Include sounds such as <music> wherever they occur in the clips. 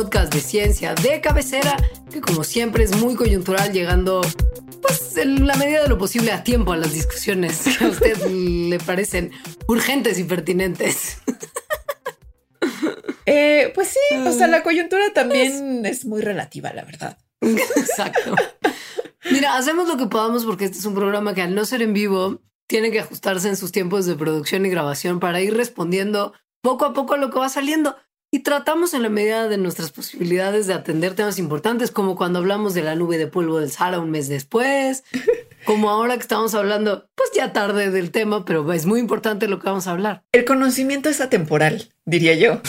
podcast de ciencia de cabecera, que como siempre es muy coyuntural, llegando pues en la medida de lo posible a tiempo a las discusiones que a usted le parecen urgentes y pertinentes. <laughs> Eh, pues sí, o sea, la coyuntura también es muy relativa, la verdad. Exacto. Mira, hacemos lo que podamos porque este es un programa que al no ser en vivo tiene que ajustarse en sus tiempos de producción y grabación para ir respondiendo poco a poco a lo que va saliendo. Y tratamos en la medida de nuestras posibilidades de atender temas importantes, como cuando hablamos de la nube de polvo del Sahara un mes después, <laughs> como ahora que estamos hablando, pues ya tarde del tema, pero es muy importante lo que vamos a hablar. El conocimiento es atemporal, diría yo.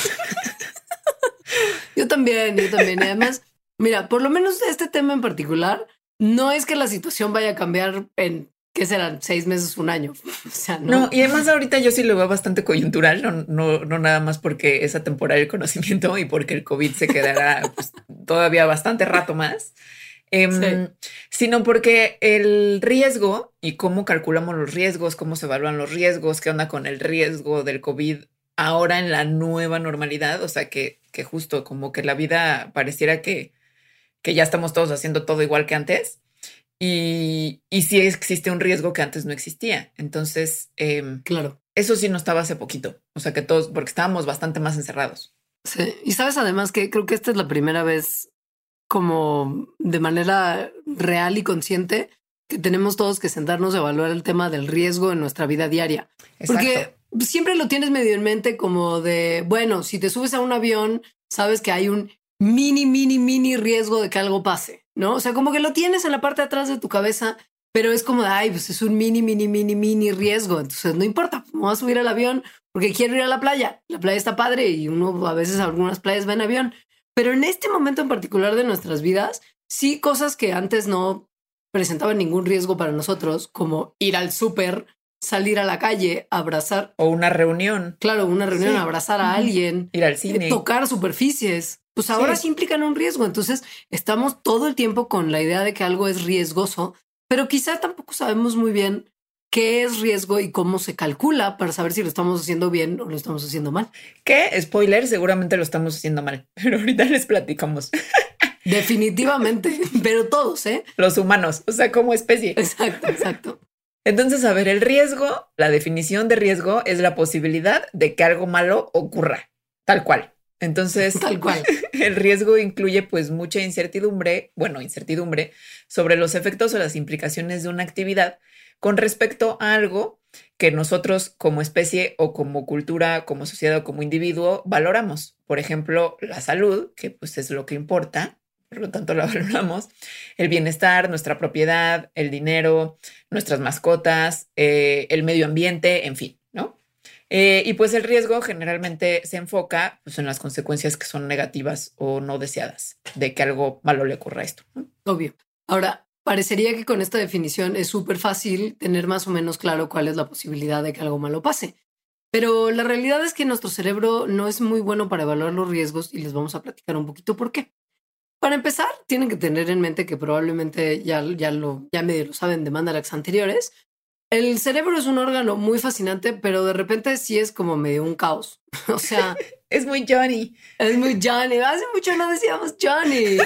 <laughs> yo también, yo también. Y además, mira, por lo menos este tema en particular, no es que la situación vaya a cambiar en ¿qué serán? Seis meses, un año. <laughs> O sea, no. y además ahorita yo sí lo veo bastante coyuntural, no, no, no nada más porque es atemporal el conocimiento y porque el COVID se quedará <laughs> pues, todavía bastante rato más, em, sino porque el riesgo y cómo calculamos los riesgos, cómo se evalúan los riesgos, qué onda con el riesgo del COVID ahora en la nueva normalidad, o sea, que, que justo como que la vida pareciera que, que ya estamos todos haciendo todo igual que antes y, y sí existe un riesgo que antes no existía. Entonces, em, claro. Eso sí no estaba hace poquito. O sea que todos, porque estábamos bastante más encerrados. Sí. Y sabes además que creo que esta es la primera vez como de manera real y consciente que tenemos todos que sentarnos a evaluar el tema del riesgo en nuestra vida diaria. Porque siempre lo tienes medio en mente como de, bueno, si te subes a un avión, sabes que hay un mini, mini, mini riesgo de que algo pase. ¿No? O sea, como que lo tienes en la parte de atrás de tu cabeza, pero es como de, ay, pues es un mini, mini, mini, mini riesgo. Entonces no importa, me voy a subir al avión porque quiero ir a la playa. La playa está padre y uno a veces a algunas playas va en avión. Pero en este momento en particular de nuestras vidas, sí cosas que antes no presentaban ningún riesgo para nosotros, como ir al súper, salir a la calle, abrazar. O una reunión. Claro, una reunión, abrazar a alguien. Ir al cine. Tocar superficies pues ahora sí. implican un riesgo. Entonces estamos todo el tiempo con la idea de que algo es riesgoso, pero quizá tampoco sabemos muy bien qué es riesgo y cómo se calcula para saber si lo estamos haciendo bien o lo estamos haciendo mal. ¿Qué? Spoiler, seguramente lo estamos haciendo mal, <laughs> pero ahorita les platicamos. Definitivamente, pero todos, ¿eh? Los humanos, o sea, como especie. Exacto, exacto. Entonces, a ver, el riesgo, la definición de riesgo es la posibilidad de que algo malo ocurra, tal cual. Entonces, tal cual. <laughs> El riesgo incluye pues mucha incertidumbre, bueno, incertidumbre sobre los efectos o las implicaciones de una actividad con respecto a algo que nosotros como especie o como cultura, como sociedad o como individuo valoramos. Por ejemplo, la salud, que pues es lo que importa, por lo tanto la <laughs> valoramos, el bienestar, nuestra propiedad, el dinero, nuestras mascotas, eh, el medio ambiente, en fin. Eh, y pues el riesgo generalmente se enfoca pues, en las consecuencias que son negativas o no deseadas de que algo malo le ocurra a esto. Obvio. Ahora, parecería que con esta definición es súper fácil tener más o menos claro cuál es la posibilidad de que algo malo pase. Pero la realidad es que nuestro cerebro no es muy bueno para evaluar los riesgos y les vamos a platicar un poquito por qué. Para empezar, tienen que tener en mente que probablemente ya, ya, lo, ya medio lo saben de mandalax anteriores, el cerebro es un órgano muy fascinante, pero de repente sí es como medio un caos. <laughs> O sea, <laughs> es muy Johnny. Es muy Johnny. Hace mucho no decíamos Johnny.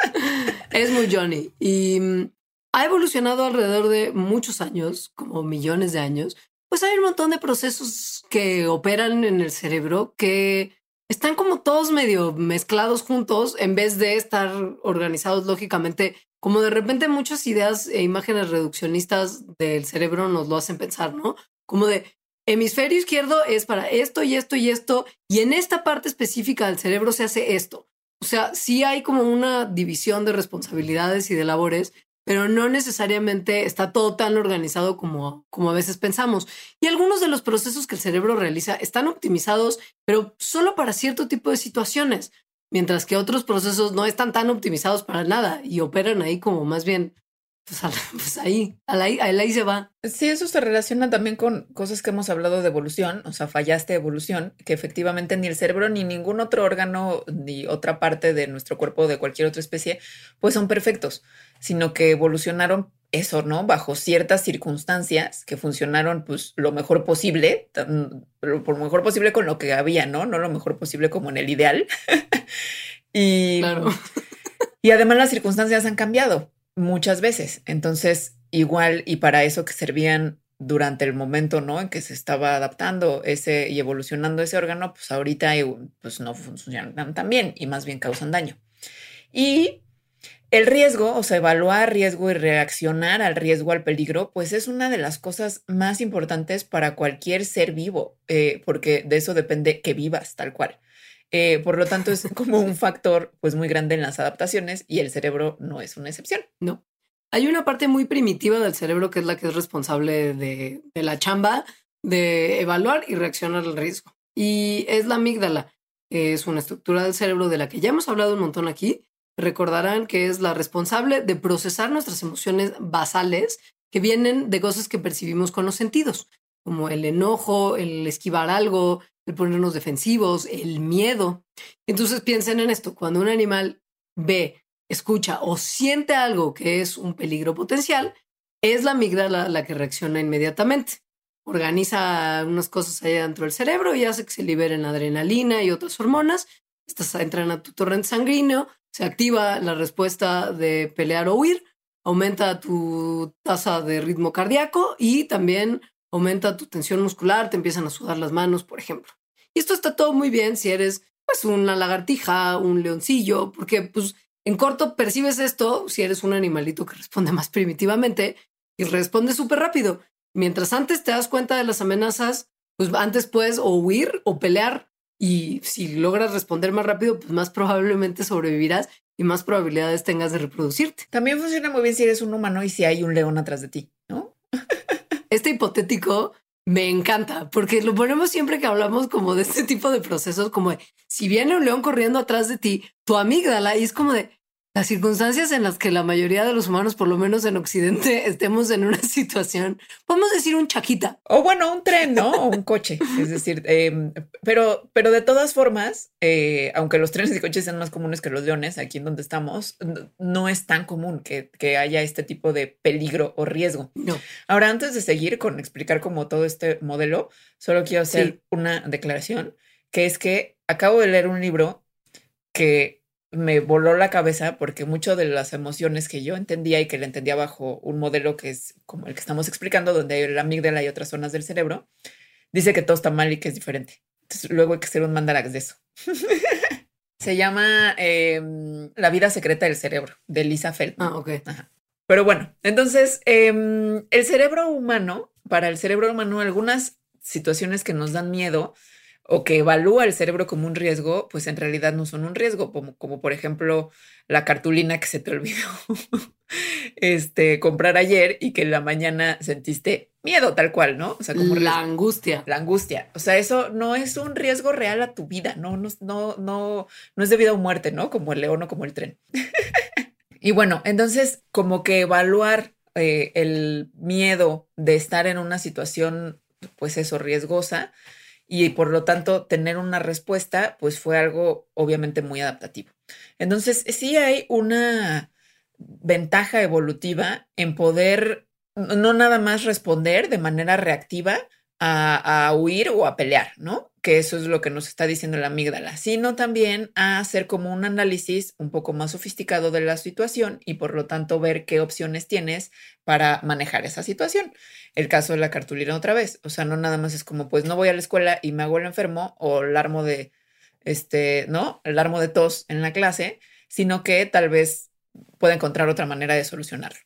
<laughs> es muy Johnny. Y mm, ha evolucionado alrededor de muchos años, como millones de años. Pues hay un montón de procesos que operan en el cerebro que están como todos medio mezclados juntos en vez de estar organizados lógicamente como de repente muchas ideas e imágenes reduccionistas del cerebro nos lo hacen pensar, ¿no? Como de hemisferio izquierdo es para esto y esto y esto, y en esta parte específica del cerebro se hace esto. O sea, sí hay como una división de responsabilidades y de labores, pero no necesariamente está todo tan organizado como, como a veces pensamos. Y algunos de los procesos que el cerebro realiza están optimizados, pero solo para cierto tipo de situaciones mientras que otros procesos no están tan optimizados para nada y operan ahí como más bien, pues, <laughs> pues ahí, ahí, ahí se va. Sí, eso se relaciona también con cosas que hemos hablado de evolución, o sea, fallaste evolución, que efectivamente ni el cerebro ni ningún otro órgano ni otra parte de nuestro cuerpo de cualquier otra especie, pues son perfectos, sino que evolucionaron eso, ¿no? Bajo ciertas circunstancias que funcionaron pues lo mejor posible, por lo mejor posible con lo que había, ¿no? No lo mejor posible como en el ideal. <laughs> y, y además las circunstancias han cambiado muchas veces. Entonces, igual y para eso que servían durante el momento, ¿no? En que se estaba adaptando ese y evolucionando ese órgano, pues ahorita pues no funcionan tan bien y más bien causan daño. Y el riesgo, o sea, evaluar riesgo y reaccionar al riesgo, al peligro, pues es una de las cosas más importantes para cualquier ser vivo, eh, porque de eso depende que vivas tal cual. Eh, por lo tanto, es como un factor pues muy grande en las adaptaciones y el cerebro no es una excepción. No. Hay una parte muy primitiva del cerebro que es la que es responsable de, de la chamba de evaluar y reaccionar al riesgo. Y es la amígdala. Es una estructura del cerebro de la que ya hemos hablado un montón aquí, recordarán que es la responsable de procesar nuestras emociones basales que vienen de cosas que percibimos con los sentidos, como el enojo, el esquivar algo, el ponernos defensivos, el miedo. Entonces piensen en esto, cuando un animal ve, escucha o siente algo que es un peligro potencial, es la amígdala la que reacciona inmediatamente. Organiza unas cosas allá dentro del cerebro y hace que se liberen adrenalina y otras hormonas. Estas entran a tu torrente sanguíneo, se activa la respuesta de pelear o huir, aumenta tu tasa de ritmo cardíaco y también aumenta tu tensión muscular, te empiezan a sudar las manos, por ejemplo. Y esto está todo muy bien si eres pues una lagartija, un leoncillo, porque pues en corto percibes esto si eres un animalito que responde más primitivamente y responde súper rápido. Mientras antes te das cuenta de las amenazas, pues antes puedes o huir o pelear y si logras responder más rápido, pues más probablemente sobrevivirás y más probabilidades tengas de reproducirte. También funciona muy bien si eres un humano y si hay un león atrás de ti. Este hipotético me encanta porque lo ponemos siempre que hablamos como de este tipo de procesos, como si viene un león corriendo atrás de ti, tu amígdala y es como de las circunstancias en las que la mayoría de los humanos, por lo menos en Occidente, <laughs> estemos en una situación, podemos decir un chaquita. O bueno, un tren, ¿no? O un coche. Es decir, <laughs> em, pero, pero de todas formas, eh, aunque los trenes y coches sean más comunes que los leones, aquí en donde estamos, no es tan común que, que haya este tipo de peligro o riesgo. No. Ahora, antes de seguir con explicar como todo este modelo, solo quiero hacer una declaración, que es que acabo de leer un libro que me voló la cabeza porque mucho de las emociones que yo entendía y que le entendía bajo un modelo que es como el que estamos explicando, donde hay la amígdala y otras zonas del cerebro, dice que todo está mal y que es diferente. Entonces luego hay que hacer un mandarax de eso. <laughs> Se llama em, La vida secreta del cerebro, de Lisa Feldman. Ah, ok. Pero bueno, entonces em, el cerebro humano, para el cerebro humano, algunas situaciones que nos dan miedo, o que evalúa el cerebro como un riesgo, pues en realidad no son un riesgo, como, como por ejemplo la cartulina que se te olvidó <laughs> este, comprar ayer y que en la mañana sentiste miedo tal cual, ¿no? O sea, como la angustia. La angustia. O sea, eso no es un riesgo real a tu vida, no, no, no, no, no es de vida o muerte, ¿no? Como el león o como el tren. <laughs> y bueno, entonces como que evaluar eh, el miedo de estar en una situación, pues eso, riesgosa, y por lo tanto tener una respuesta, pues fue algo obviamente muy adaptativo. Entonces, sí hay una ventaja evolutiva en poder no nada más responder de manera reactiva a, huir o a pelear, ¿no? Que eso es lo que nos está diciendo la amígdala, sino también a hacer como un análisis un poco más sofisticado de la situación y por lo tanto ver qué opciones tienes para manejar esa situación. El caso de la cartulina otra vez, o sea, no nada más es como, pues no voy a la escuela y me hago el enfermo o el armo de, este, ¿no? El armo de tos en la clase, sino que tal vez pueda encontrar otra manera de solucionarlo.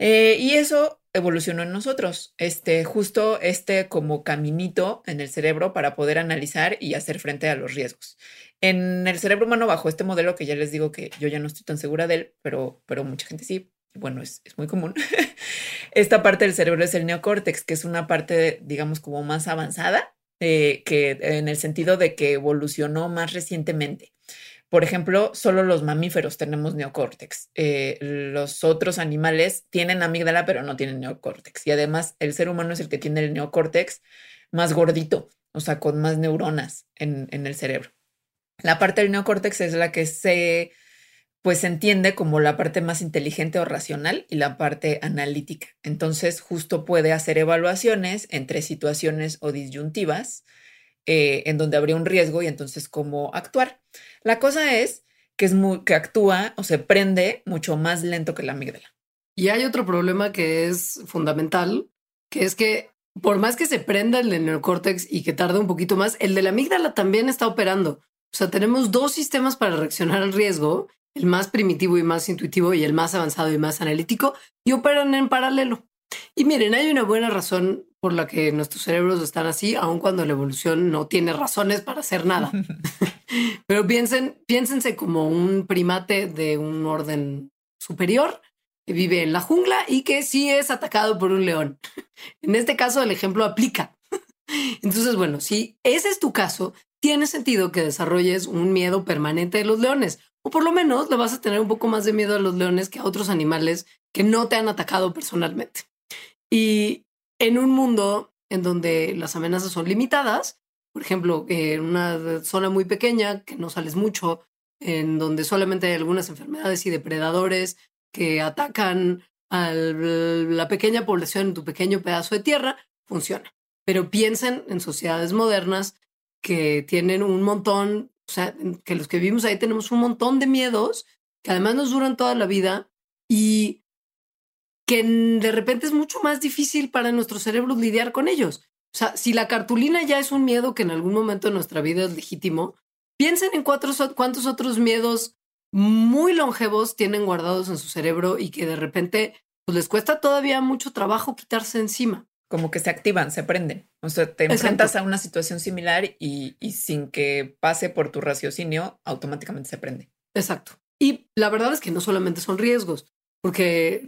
Eh, y eso evolucionó en nosotros, este, justo este como caminito en el cerebro para poder analizar y hacer frente a los riesgos. En el cerebro humano, bajo este modelo que ya les digo que yo ya no estoy tan segura de él, pero, pero mucha gente sí, bueno, es, es muy común. <laughs> Esta parte del cerebro es el neocórtex, que es una parte, digamos, como más avanzada, eh, que en el sentido de que evolucionó más recientemente. Por ejemplo, solo los mamíferos tenemos neocórtex. Eh, los otros animales tienen amígdala, pero no tienen neocórtex. Y además, el ser humano es el que tiene el neocórtex más gordito, o sea, con más neuronas en, en el cerebro. La parte del neocórtex es la que se pues se entiende como la parte más inteligente o racional y la parte analítica. Entonces, justo puede hacer evaluaciones entre situaciones o disyuntivas eh, en donde habría un riesgo y entonces cómo actuar. La cosa es que, es muy, que actúa o se prende mucho más lento que la amígdala. Y hay otro problema que es fundamental, que es que por más que se prenda el neocórtex y que tarde un poquito más, el de la amígdala también está operando. O sea, tenemos dos sistemas para reaccionar al riesgo el más primitivo y más intuitivo y el más avanzado y más analítico, y operan en paralelo. Y miren, hay una buena razón por la que nuestros cerebros están así, aun cuando la evolución no tiene razones para hacer nada. <laughs> <laughs> Pero piensen, piénsense como un primate de un orden superior que vive en la jungla y que sí es atacado por un león. <laughs> En este caso, el ejemplo aplica. Entonces, bueno, si ese es tu caso, tiene sentido que desarrolles un miedo permanente de los leones o por lo menos le vas a tener un poco más de miedo a los leones que a otros animales que no te han atacado personalmente. Y en un mundo en donde las amenazas son limitadas, por ejemplo, en una zona muy pequeña que no sales mucho, en donde solamente hay algunas enfermedades y depredadores que atacan a la pequeña población en tu pequeño pedazo de tierra, funciona. Pero piensen en sociedades modernas que tienen un montón o sea, que los que vivimos ahí tenemos un montón de miedos que además nos duran toda la vida y que de repente es mucho más difícil para nuestros cerebros lidiar con ellos. O sea, si la cartulina ya es un miedo que en algún momento de nuestra vida es legítimo, piensen en cuatro, cuántos otros miedos muy longevos tienen guardados en su cerebro y que de repente pues, les cuesta todavía mucho trabajo quitarse encima como que se activan, se prenden. O sea, te enfrentas a una situación similar y, sin que pase por tu raciocinio, automáticamente se prende. Exacto. Y la verdad es que no solamente son riesgos, porque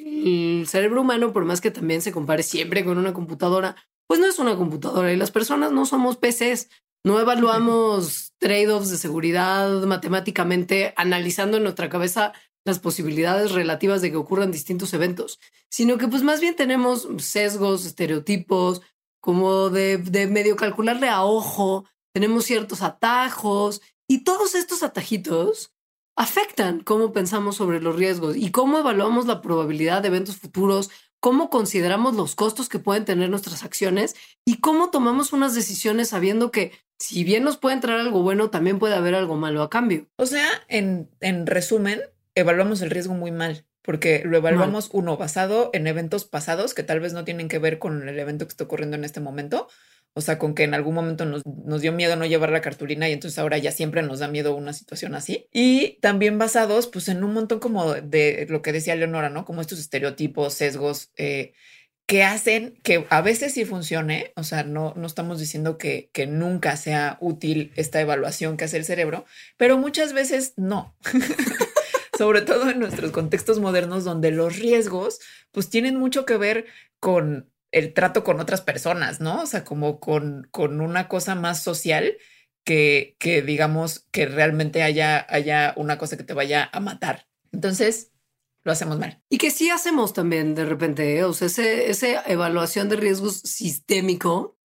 el cerebro humano, por más que también se compare siempre con una computadora, pues no es una computadora y las personas no somos PCs. No evaluamos <laughs> trade-offs de seguridad matemáticamente analizando en nuestra cabeza las posibilidades relativas de que ocurran distintos eventos, sino que pues más bien tenemos sesgos, estereotipos, como de, de medio calcularle a ojo, tenemos ciertos atajos y todos estos atajitos afectan cómo pensamos sobre los riesgos y cómo evaluamos la probabilidad de eventos futuros, cómo consideramos los costos que pueden tener nuestras acciones y cómo tomamos unas decisiones sabiendo que si bien nos puede entrar algo bueno, también puede haber algo malo a cambio. O sea, en, en resumen, evaluamos el riesgo muy mal, porque lo evaluamos uno basado en eventos pasados que tal vez no tienen que ver con el evento que está ocurriendo en este momento. O sea, con que en algún momento nos, nos, dio miedo no llevar la cartulina y entonces ahora ya siempre nos da miedo una situación así. Y también basados pues en un montón como de lo que decía Leonora, ¿no? Como estos estereotipos, sesgos, eh, que hacen que a veces sí funcione, o sea, no, no estamos diciendo que, que nunca sea útil esta evaluación que hace el cerebro, pero muchas veces no. <laughs> sobre todo en nuestros contextos modernos donde los riesgos pues tienen mucho que ver con el trato con otras personas, ¿no? O sea, como con, con una cosa más social que, que digamos que realmente haya, haya una cosa que te vaya a matar. Entonces, lo hacemos mal. Y que sí hacemos también de repente, ¿eh? o sea, ese, esa evaluación de riesgos sistémico,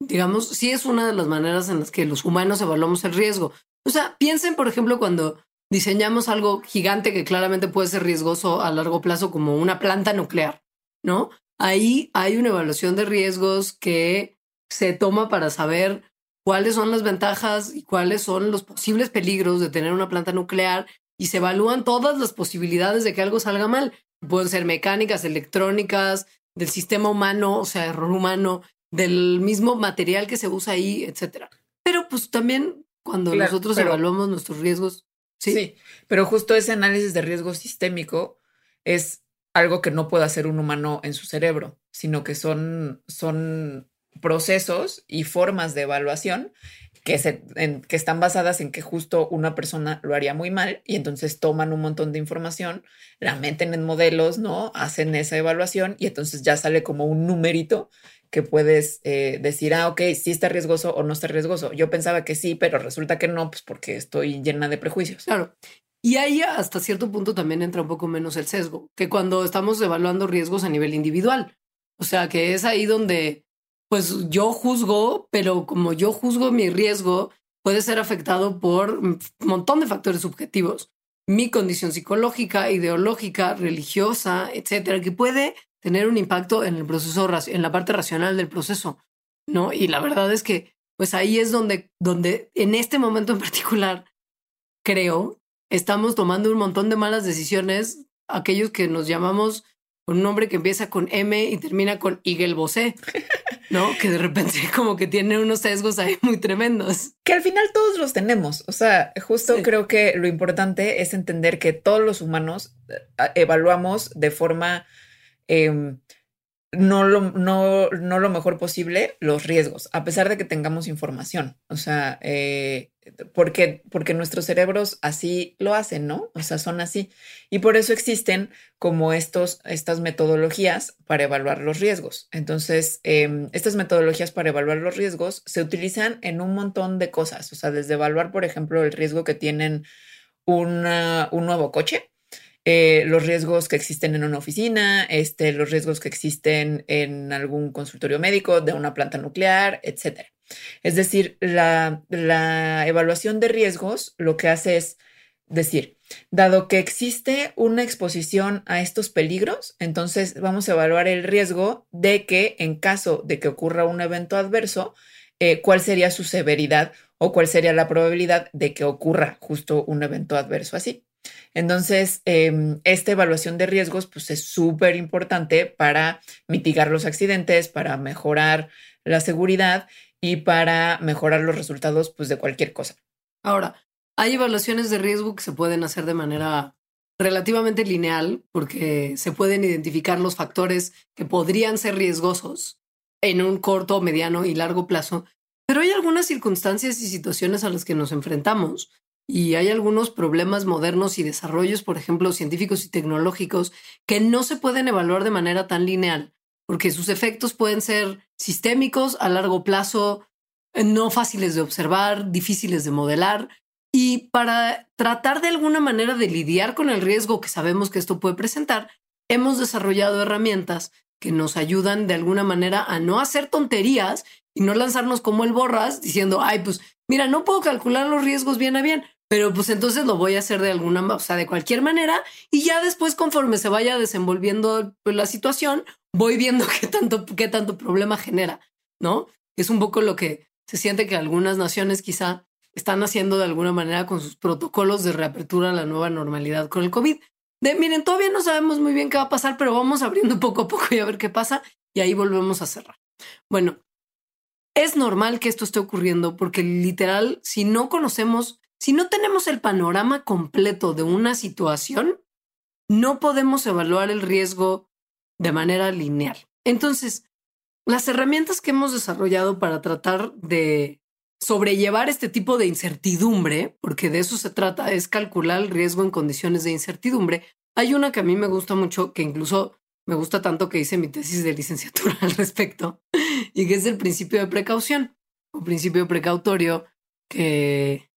digamos, sí es una de las maneras en las que los humanos evaluamos el riesgo. O sea, piensen, por ejemplo, cuando diseñamos algo gigante que claramente puede ser riesgoso a largo plazo como una planta nuclear, ¿no? Ahí hay una evaluación de riesgos que se toma para saber cuáles son las ventajas y cuáles son los posibles peligros de tener una planta nuclear y se evalúan todas las posibilidades de que algo salga mal. Pueden ser mecánicas, electrónicas, del sistema humano, o sea, error humano, del mismo material que se usa ahí, etcétera. Pero pues también cuando nosotros evaluamos nuestros riesgos, ¿Sí? pero justo ese análisis de riesgo sistémico es algo que no puede hacer un humano en su cerebro, sino que son, son procesos y formas de evaluación que, se, que están basadas en que justo una persona lo haría muy mal y entonces toman un montón de información, la meten en modelos, ¿no? Hacen esa evaluación y entonces ya sale como un numerito que puedes eh, decir, ah, ok, sí está riesgoso o no está riesgoso. Yo pensaba que sí, pero resulta que no, pues porque estoy llena de prejuicios. Claro. Y ahí hasta cierto punto también entra un poco menos el sesgo, que cuando estamos evaluando riesgos a nivel individual. O sea, que es ahí donde, pues yo juzgo, pero como yo juzgo mi riesgo, puede ser afectado por un montón de factores subjetivos. mi condición psicológica, ideológica, religiosa, etcétera, que puede tener un impacto en el proceso, en la parte racional del proceso, ¿no? Y la verdad es que, pues ahí es donde, donde en este momento en particular, creo, estamos tomando un montón de malas decisiones, aquellos que nos llamamos con un nombre que empieza con M y termina con Igel Bosé, ¿no? <laughs> Que de repente como que tiene unos sesgos ahí muy tremendos. Que al final todos los tenemos. O sea, justo creo que lo importante es entender que todos los humanos eh, evaluamos de forma em, no lo, no, no lo mejor posible los riesgos, a pesar de que tengamos información. O sea, eh, porque, porque nuestros cerebros así lo hacen, ¿no? O sea, son así. Y por eso existen como estos, estas metodologías para evaluar los riesgos. Entonces, em, estas metodologías para evaluar los riesgos se utilizan en un montón de cosas. O sea, desde evaluar, por ejemplo, el riesgo que tienen un nuevo coche eh, los riesgos que existen en una oficina, este, los riesgos que existen en algún consultorio médico, de una planta nuclear, etc. Es decir, la, la evaluación de riesgos lo que hace es decir, dado que existe una exposición a estos peligros, entonces vamos a evaluar el riesgo de que en caso de que ocurra un evento adverso, eh, cuál sería su severidad o cuál sería la probabilidad de que ocurra justo un evento adverso así. Entonces, em, esta evaluación de riesgos pues, es súper importante para mitigar los accidentes, para mejorar la seguridad y para mejorar los resultados pues, de cualquier cosa. Ahora, hay evaluaciones de riesgo que se pueden hacer de manera relativamente lineal porque se pueden identificar los factores que podrían ser riesgosos en un corto, mediano y largo plazo, pero hay algunas circunstancias y situaciones a las que nos enfrentamos y hay algunos problemas modernos y desarrollos, por ejemplo, científicos y tecnológicos, que no se pueden evaluar de manera tan lineal, porque sus efectos pueden ser sistémicos a largo plazo, eh, no fáciles de observar, difíciles de modelar. Y para tratar de alguna manera de lidiar con el riesgo que sabemos que esto puede presentar, hemos desarrollado herramientas que nos ayudan de alguna manera a no hacer tonterías y no lanzarnos como el borras diciendo, ay, pues mira, no puedo calcular los riesgos bien a bien, pero pues entonces lo voy a hacer de alguna, o sea, de cualquier manera y ya después conforme se vaya desenvolviendo pues, la situación, voy viendo <laughs> qué tanto, qué tanto problema genera, ¿no? Es un poco lo que se siente que algunas naciones quizá están haciendo de alguna manera con sus protocolos de reapertura a la nueva normalidad con el COVID. De, miren, todavía no sabemos muy bien qué va a pasar, pero vamos abriendo poco a poco y a ver qué pasa y ahí volvemos a cerrar. Bueno, es normal que esto esté ocurriendo porque literal, si no conocemos, si no tenemos el panorama completo de una situación, no podemos evaluar el riesgo de manera lineal. Entonces, las herramientas que hemos desarrollado para tratar de sobrellevar este tipo de incertidumbre, porque de eso se trata, es calcular el riesgo en condiciones de incertidumbre. Hay una que a mí me gusta mucho, que incluso me gusta tanto que hice mi tesis de licenciatura <laughs> al respecto, <laughs> y que es el principio de precaución, un principio precautorio que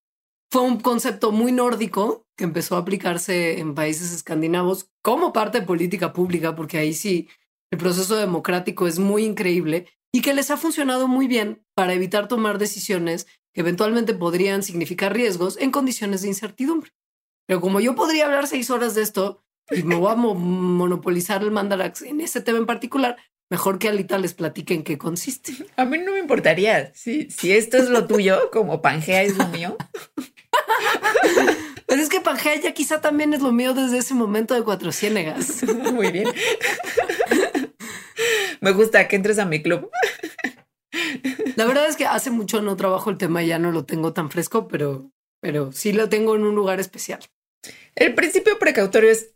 fue un concepto muy nórdico que empezó a aplicarse en países escandinavos como parte de política pública, porque ahí sí el proceso democrático es muy increíble y que les ha funcionado muy bien para evitar tomar decisiones que eventualmente podrían significar riesgos en condiciones de incertidumbre. Pero como yo podría hablar seis horas de esto, y me voy a monopolizar el mandarax en ese tema en particular, mejor que Alita les platique en qué consiste. A mí no me importaría. Si, si esto es lo tuyo, como Pangea es lo mío. Pero es que Pangea ya quizá también es lo mío desde ese momento de Cuatro Ciénegas. <laughs> Muy bien. Me gusta que entres a mi club. La verdad es que hace mucho no trabajo el tema y ya no lo tengo tan fresco, pero, pero sí lo tengo en un lugar especial. El principio precautorio es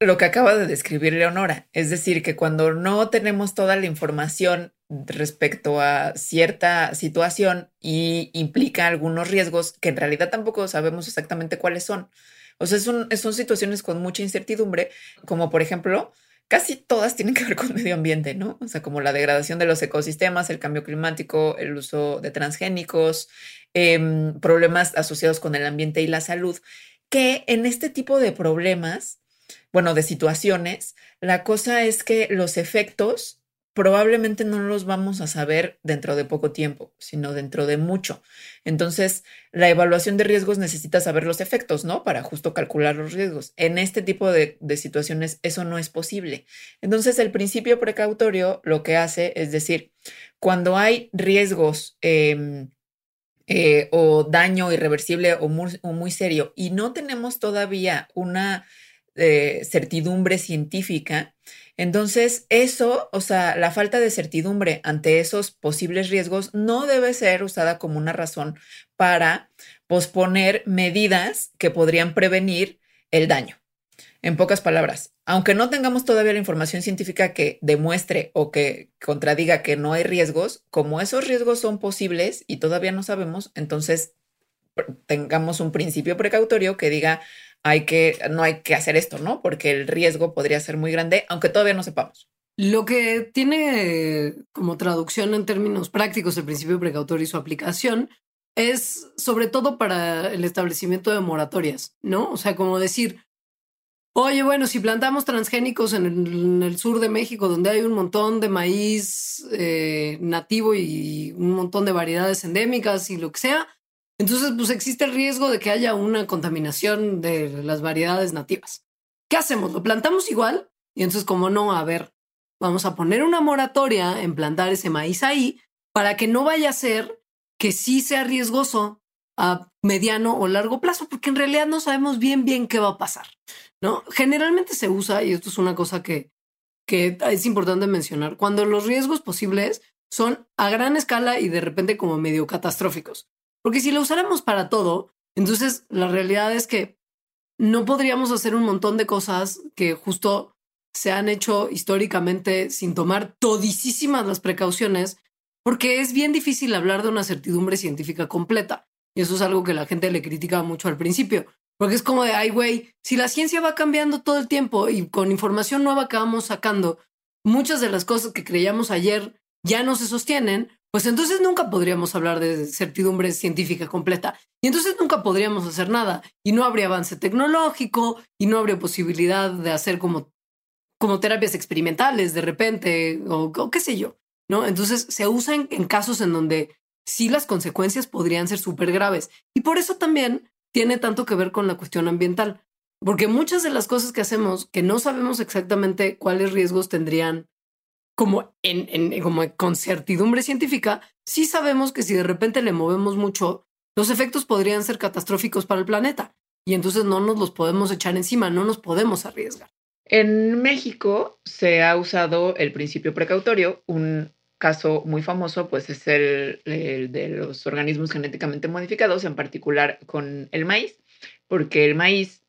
lo que acaba de describir Leonora, es decir, que cuando no tenemos toda la información respecto a cierta situación y implica algunos riesgos que en realidad tampoco sabemos exactamente cuáles son. O sea, son, son situaciones con mucha incertidumbre, como por ejemplo, casi todas tienen que ver con <laughs> medio ambiente, ¿no? O sea, como la degradación de los ecosistemas, el cambio climático, el uso de transgénicos, em, problemas asociados con el ambiente y la salud, que en este tipo de problemas bueno, de situaciones, la cosa es que los efectos probablemente no los vamos a saber dentro de poco tiempo, sino dentro de mucho. Entonces, la evaluación de riesgos necesita saber los efectos, ¿no? Para justo calcular los riesgos. En este tipo de, situaciones eso no es posible. Entonces, el principio precautorio lo que hace es decir, cuando hay riesgos em, eh, o daño irreversible o muy, serio y no tenemos todavía una eh, certidumbre científica, entonces, eso, o sea, la falta de certidumbre ante esos posibles riesgos no debe ser usada como una razón para posponer medidas que podrían prevenir el daño. En pocas palabras, aunque no tengamos todavía la información científica que demuestre o que contradiga que no hay riesgos, como esos riesgos son posibles y todavía no sabemos, entonces tengamos un principio precautorio que diga, hay que, no hay que hacer esto, ¿no? Porque el riesgo podría ser muy grande, aunque todavía no sepamos. Lo que tiene como traducción en términos prácticos el principio precautorio y su aplicación es sobre todo para el establecimiento de moratorias, ¿no? O sea, como decir, oye, bueno, si plantamos transgénicos en el, sur de México, donde hay un montón de maíz eh, nativo y un montón de variedades endémicas y lo que sea, entonces, pues existe el riesgo de que haya una contaminación de las variedades nativas. ¿Qué hacemos? ¿Lo plantamos igual? Y entonces, como no, a ver, vamos a poner una moratoria en plantar ese maíz ahí para que no vaya a ser que sí sea riesgoso a mediano o largo plazo, porque en realidad no sabemos bien bien qué va a pasar, ¿no? Generalmente se usa, y esto es una cosa que, que es importante mencionar, cuando los riesgos posibles son a gran escala y de repente como medio catastróficos. Porque si lo usáramos para todo, entonces la realidad es que no podríamos hacer un montón de cosas que justo se han hecho históricamente sin tomar todísimas las precauciones, porque es bien difícil hablar de una certidumbre científica completa. Y eso es algo que la gente le critica mucho al principio, porque es como de, ay, güey, si la ciencia va cambiando todo el tiempo y con información nueva que vamos sacando, muchas de las cosas que creíamos ayer ya no se sostienen, pues entonces nunca podríamos hablar de certidumbre científica completa. Y entonces nunca podríamos hacer nada. Y no habría avance tecnológico y no habría posibilidad de hacer como, como terapias experimentales de repente o, qué sé yo, ¿no? Entonces se usan en, casos en donde sí las consecuencias podrían ser súper graves y por eso también tiene tanto que ver con la cuestión ambiental, porque muchas de las cosas que hacemos que no sabemos exactamente cuáles riesgos tendrían como, en, como con certidumbre científica, sí sabemos que si de repente le movemos mucho, los efectos podrían ser catastróficos para el planeta. Y entonces no nos los podemos echar encima, no nos podemos arriesgar. En México se ha usado el principio precautorio. Un caso muy famoso pues es el, el de los organismos genéticamente modificados, en particular con el maíz, porque el maíz,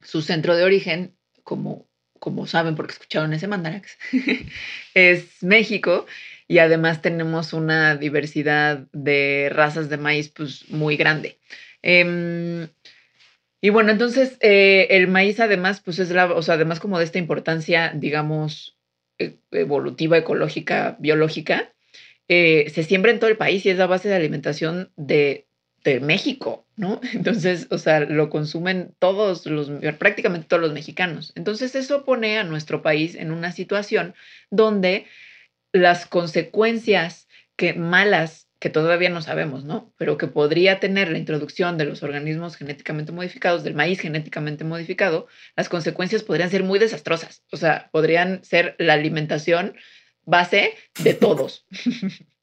su centro de origen, como como saben porque escucharon ese mandarax, <laughs> es México y además tenemos una diversidad de razas de maíz pues muy grande. Em, y bueno, entonces eh, el maíz además pues es la, o sea, además como de esta importancia, digamos, e, evolutiva, ecológica, biológica, eh, se siembra en todo el país y es la base de alimentación de de México, ¿no? <laughs> Entonces, o sea, lo consumen todos los, prácticamente todos los mexicanos. Entonces, eso pone a nuestro país en una situación donde las consecuencias que malas que todavía no sabemos, ¿no? Pero que podría tener la introducción de los organismos genéticamente modificados, del maíz genéticamente modificado, las consecuencias podrían ser muy desastrosas. O sea, podrían ser la alimentación base de todos. <laughs>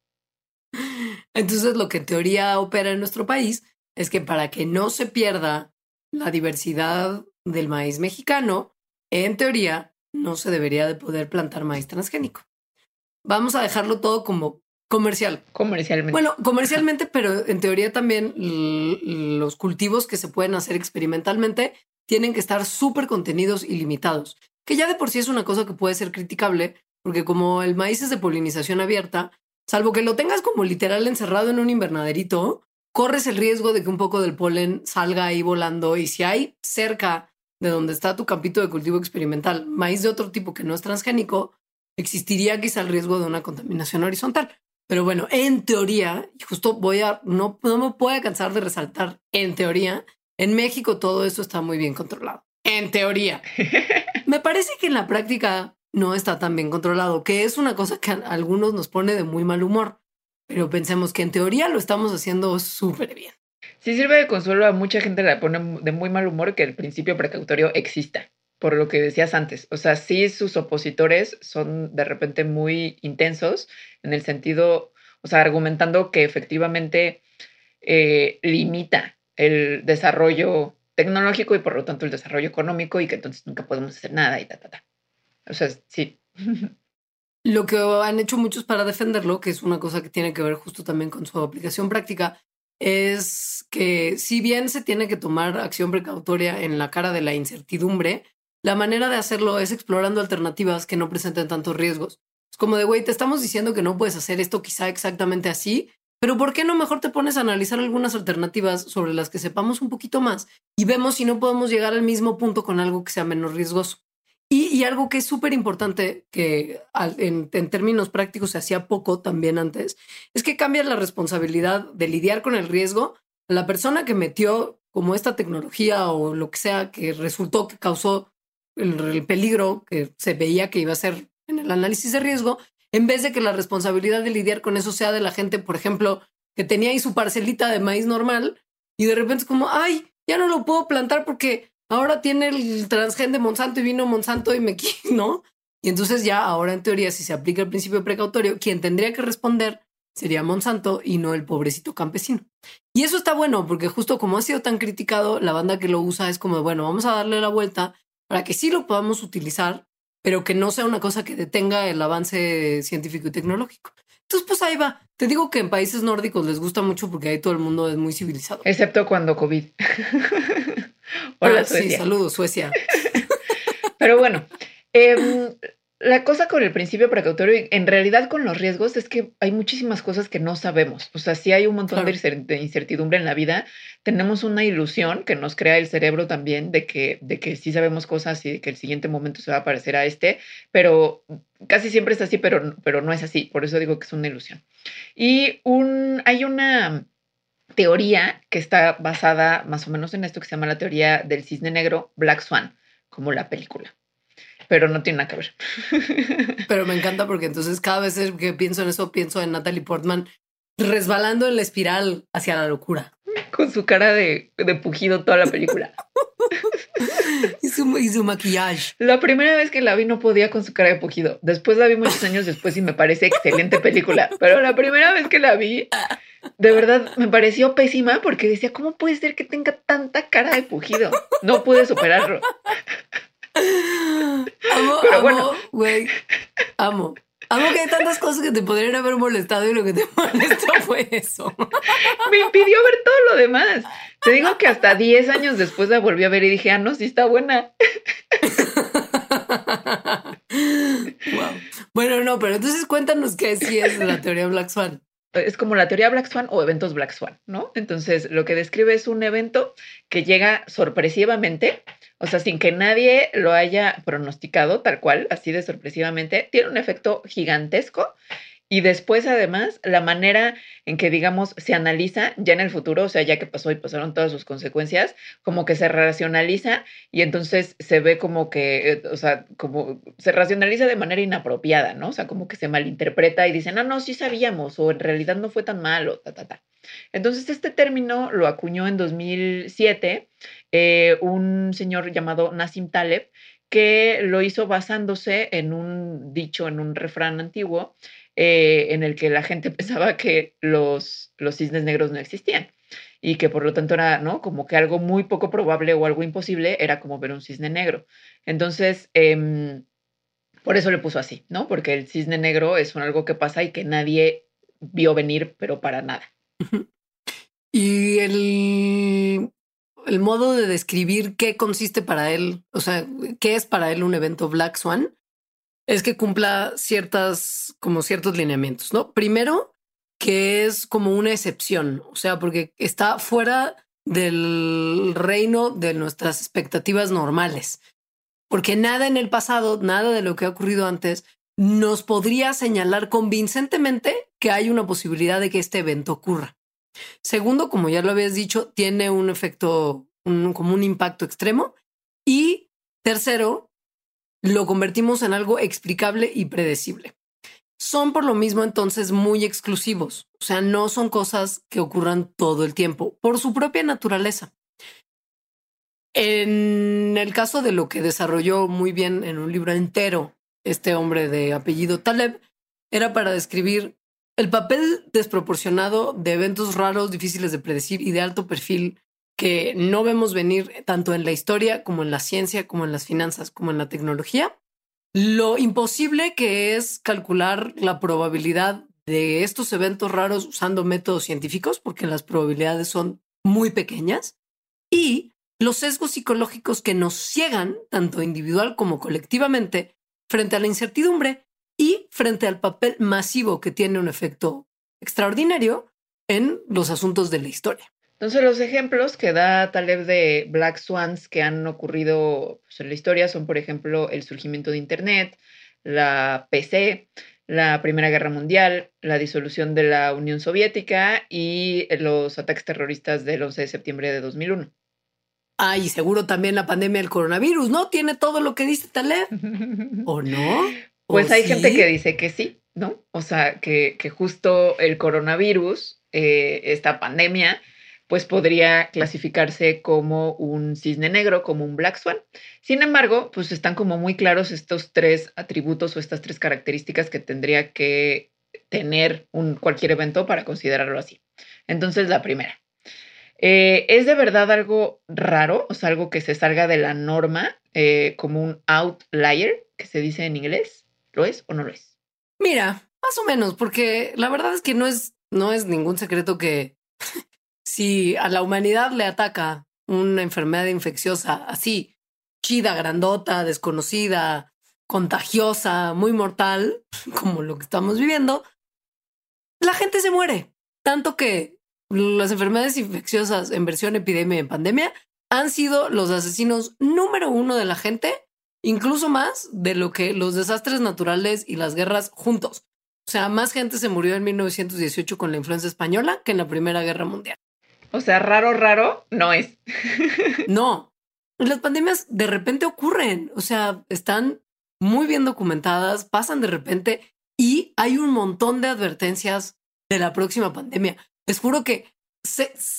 Entonces, lo que en teoría opera en nuestro país es que para que no se pierda la diversidad del maíz mexicano, en teoría no se debería de poder plantar maíz transgénico. Vamos a dejarlo todo como comercial. Comercialmente. Bueno, comercialmente, pero en teoría también los cultivos que se pueden hacer experimentalmente tienen que estar súper contenidos y limitados, que ya de por sí es una cosa que puede ser criticable, porque como el maíz es de polinización abierta, Salvo que lo tengas como literal encerrado en un invernaderito, corres el riesgo de que un poco del polen salga ahí volando y si hay cerca de donde está tu campito de cultivo experimental maíz de otro tipo que no es transgénico, existiría quizá el riesgo de una contaminación horizontal. Pero bueno, en teoría, y justo voy a, no, no me puedo cansar de resaltar, en teoría, en México todo esto está muy bien controlado. En teoría. <laughs> me parece que en la práctica no está tan bien controlado, que es una cosa que a algunos nos pone de muy mal humor, pero pensemos que en teoría lo estamos haciendo súper bien. Sí sirve de consuelo a mucha gente la pone de muy mal humor que el principio precautorio exista, por lo que decías antes. O sea, sí sus opositores son de repente muy intensos en el sentido, o sea, argumentando que efectivamente eh, limita el desarrollo tecnológico y por lo tanto el desarrollo económico y que entonces nunca podemos hacer nada y ta, ta, ta. O sea, sí. <laughs> Lo que han hecho muchos para defenderlo, que es una cosa que tiene que ver justo también con su aplicación práctica, es que si bien se tiene que tomar acción precautoria en la cara de la incertidumbre, la manera de hacerlo es explorando alternativas que no presenten tantos riesgos. Es como de, güey, te estamos diciendo que no puedes hacer esto quizá exactamente así, pero ¿por qué no mejor te pones a analizar algunas alternativas sobre las que sepamos un poquito más y vemos si no podemos llegar al mismo punto con algo que sea menos riesgoso? Y, algo que es súper importante, que en, términos prácticos se hacía poco también antes, es que cambia la responsabilidad de lidiar con el riesgo. A la persona que metió como esta tecnología o lo que sea que resultó que causó el, peligro que se veía que iba a ser en el análisis de riesgo, en vez de que la responsabilidad de lidiar con eso sea de la gente, por ejemplo, que tenía ahí su parcelita de maíz normal y de repente es como, ay, ya no lo puedo plantar porque ahora tiene el transgen de Monsanto y vino Monsanto y me <laughs> ¿no? Y entonces ya ahora en teoría, si se aplica el principio precautorio, quien tendría que responder sería Monsanto y no el pobrecito campesino. Y eso está bueno porque justo como ha sido tan criticado, la banda que lo usa es como, bueno, vamos a darle la vuelta para que sí lo podamos utilizar, pero que no sea una cosa que detenga el avance científico y tecnológico. Entonces, pues ahí va. Te digo que en países nórdicos les gusta mucho porque ahí todo el mundo es muy civilizado. Excepto cuando COVID. <laughs> <laughs> Hola, ah, Sí, saludos, Suecia. <laughs> Pero bueno, em, la cosa con el principio precautorio, en realidad con los riesgos, es que hay muchísimas cosas que no sabemos. O sea, si hay un montón de incertidumbre en la vida. Tenemos una ilusión que nos crea el cerebro también de que, de que sí sabemos cosas y de que el siguiente momento se va a parecer a este, pero casi siempre es así, pero, pero no es así. Por eso digo que es una ilusión. Y un, hay una teoría que está basada más o menos en esto que se llama la teoría del cisne negro, Black Swan, como la película. Pero no tiene nada que ver. <laughs> Pero me encanta porque entonces cada vez que pienso en eso, pienso en Natalie Portman resbalando en la espiral hacia la locura. Con su cara de, de pujido toda la película. <laughs> y, su, y su maquillaje. La primera vez que la vi no podía con su cara de pujido. Después la vi muchos años después y me parece excelente película. Pero la primera vez que la vi de verdad me pareció pésima porque decía, ¿cómo puede ser que tenga tanta cara de pujido? No pude superarlo. Amo, Pero bueno. güey, amo. Amo que hay tantas cosas que te podrían haber molestado y lo que te <laughs> molestó fue eso. Me impidió ver todo lo demás. Te digo que hasta 10 años después la volví a ver y dije, ah, no, sí está buena. <laughs> wow. Bueno, no, pero entonces cuéntanos qué sí es la teoría Black Swan es como la teoría Black Swan o eventos Black Swan, ¿no? Entonces, lo que describe es un evento que llega sorpresivamente, o sea, sin que nadie lo haya pronosticado tal cual, así de sorpresivamente, tiene un efecto gigantesco y después, además, la manera en que, digamos, se analiza ya en el futuro, o sea, ya que pasó y pasaron todas sus consecuencias, como que se racionaliza y entonces se ve como que, eh, o sea, como se racionaliza de manera inapropiada, ¿no? O sea, como que se malinterpreta y dicen, ah, no, sí sabíamos, o en realidad no fue tan malo, ta, ta, ta. Entonces, este término lo acuñó en 2007 eh, un señor llamado Nassim Taleb, que lo hizo basándose en un dicho, en un refrán antiguo, eh, en el que la gente <laughs> pensaba que los, los cisnes negros no existían y que por lo tanto era, ¿no? Como que algo muy poco probable o algo imposible era como ver un cisne negro. Entonces, em, por eso le puso así, ¿no? Porque el cisne negro es algo que pasa y que nadie vio venir, pero para nada. Y el, el modo de describir qué consiste para él, o sea, qué es para él un evento Black Swan, es que cumpla ciertas, como ciertos lineamientos, ¿no? Primero, que es como una excepción, o sea, porque está fuera del reino de nuestras expectativas normales, porque nada en el pasado, nada de lo que ha ocurrido antes, nos podría señalar convincentemente que hay una posibilidad de que este evento ocurra. Segundo, como ya lo habías dicho, tiene un efecto, como un impacto extremo. Y tercero, lo convertimos en algo explicable y predecible. Son por lo mismo entonces muy exclusivos, o sea, no son cosas que ocurran todo el tiempo, por su propia naturaleza. En el caso de lo que desarrolló muy bien en un libro entero este hombre de apellido Taleb, era para describir el papel desproporcionado de eventos raros, difíciles de predecir y de alto perfil que no vemos venir tanto en la historia como en la ciencia, como en las finanzas, como en la tecnología. Lo imposible que es calcular la probabilidad de estos eventos raros usando métodos científicos, porque las probabilidades son muy pequeñas, y los sesgos psicológicos que nos ciegan, tanto individual como colectivamente, frente a la incertidumbre y frente al papel masivo que tiene un efecto extraordinario en los asuntos de la historia. Entonces, los ejemplos que da Taleb de Black Swans que han ocurrido pues, en la historia son, por ejemplo, el surgimiento de Internet, la PC, la Primera Guerra Mundial, la disolución de la Unión Soviética y los ataques terroristas del 11 de septiembre de 2001. Ah, y seguro también la pandemia del coronavirus, ¿no? Tiene todo lo que dice Taleb. <laughs> ¿O no? Pues hay gente que dice que sí, ¿no? O sea, que, que justo el coronavirus, eh, esta pandemia, pues podría clasificarse como un cisne negro, como un black swan. Sin embargo, pues están como muy claros estos tres atributos o estas tres características que tendría que tener un, cualquier evento para considerarlo así. Entonces, la primera, eh, ¿Es de verdad algo raro? O sea, algo que se salga de la norma, eh, como un outlier, que se dice en inglés. ¿Lo es o no lo es? Mira, más o menos, porque la verdad es que no es, no es ningún secreto que si a la humanidad le ataca una enfermedad infecciosa así, chida, grandota, desconocida, contagiosa, muy mortal, <laughs> como lo que estamos viviendo, la gente se muere. Tanto que las enfermedades infecciosas en versión epidemia y en pandemia han sido los asesinos número uno de la gente, incluso más de lo que los desastres naturales y las guerras juntos. O sea, más gente se murió en 1918 con la influenza española que en la Primera Guerra Mundial. O sea, raro, raro no es. <laughs> no, las pandemias de repente ocurren, o sea, están muy bien documentadas, pasan de repente y hay un montón de advertencias de la próxima pandemia. Les juro que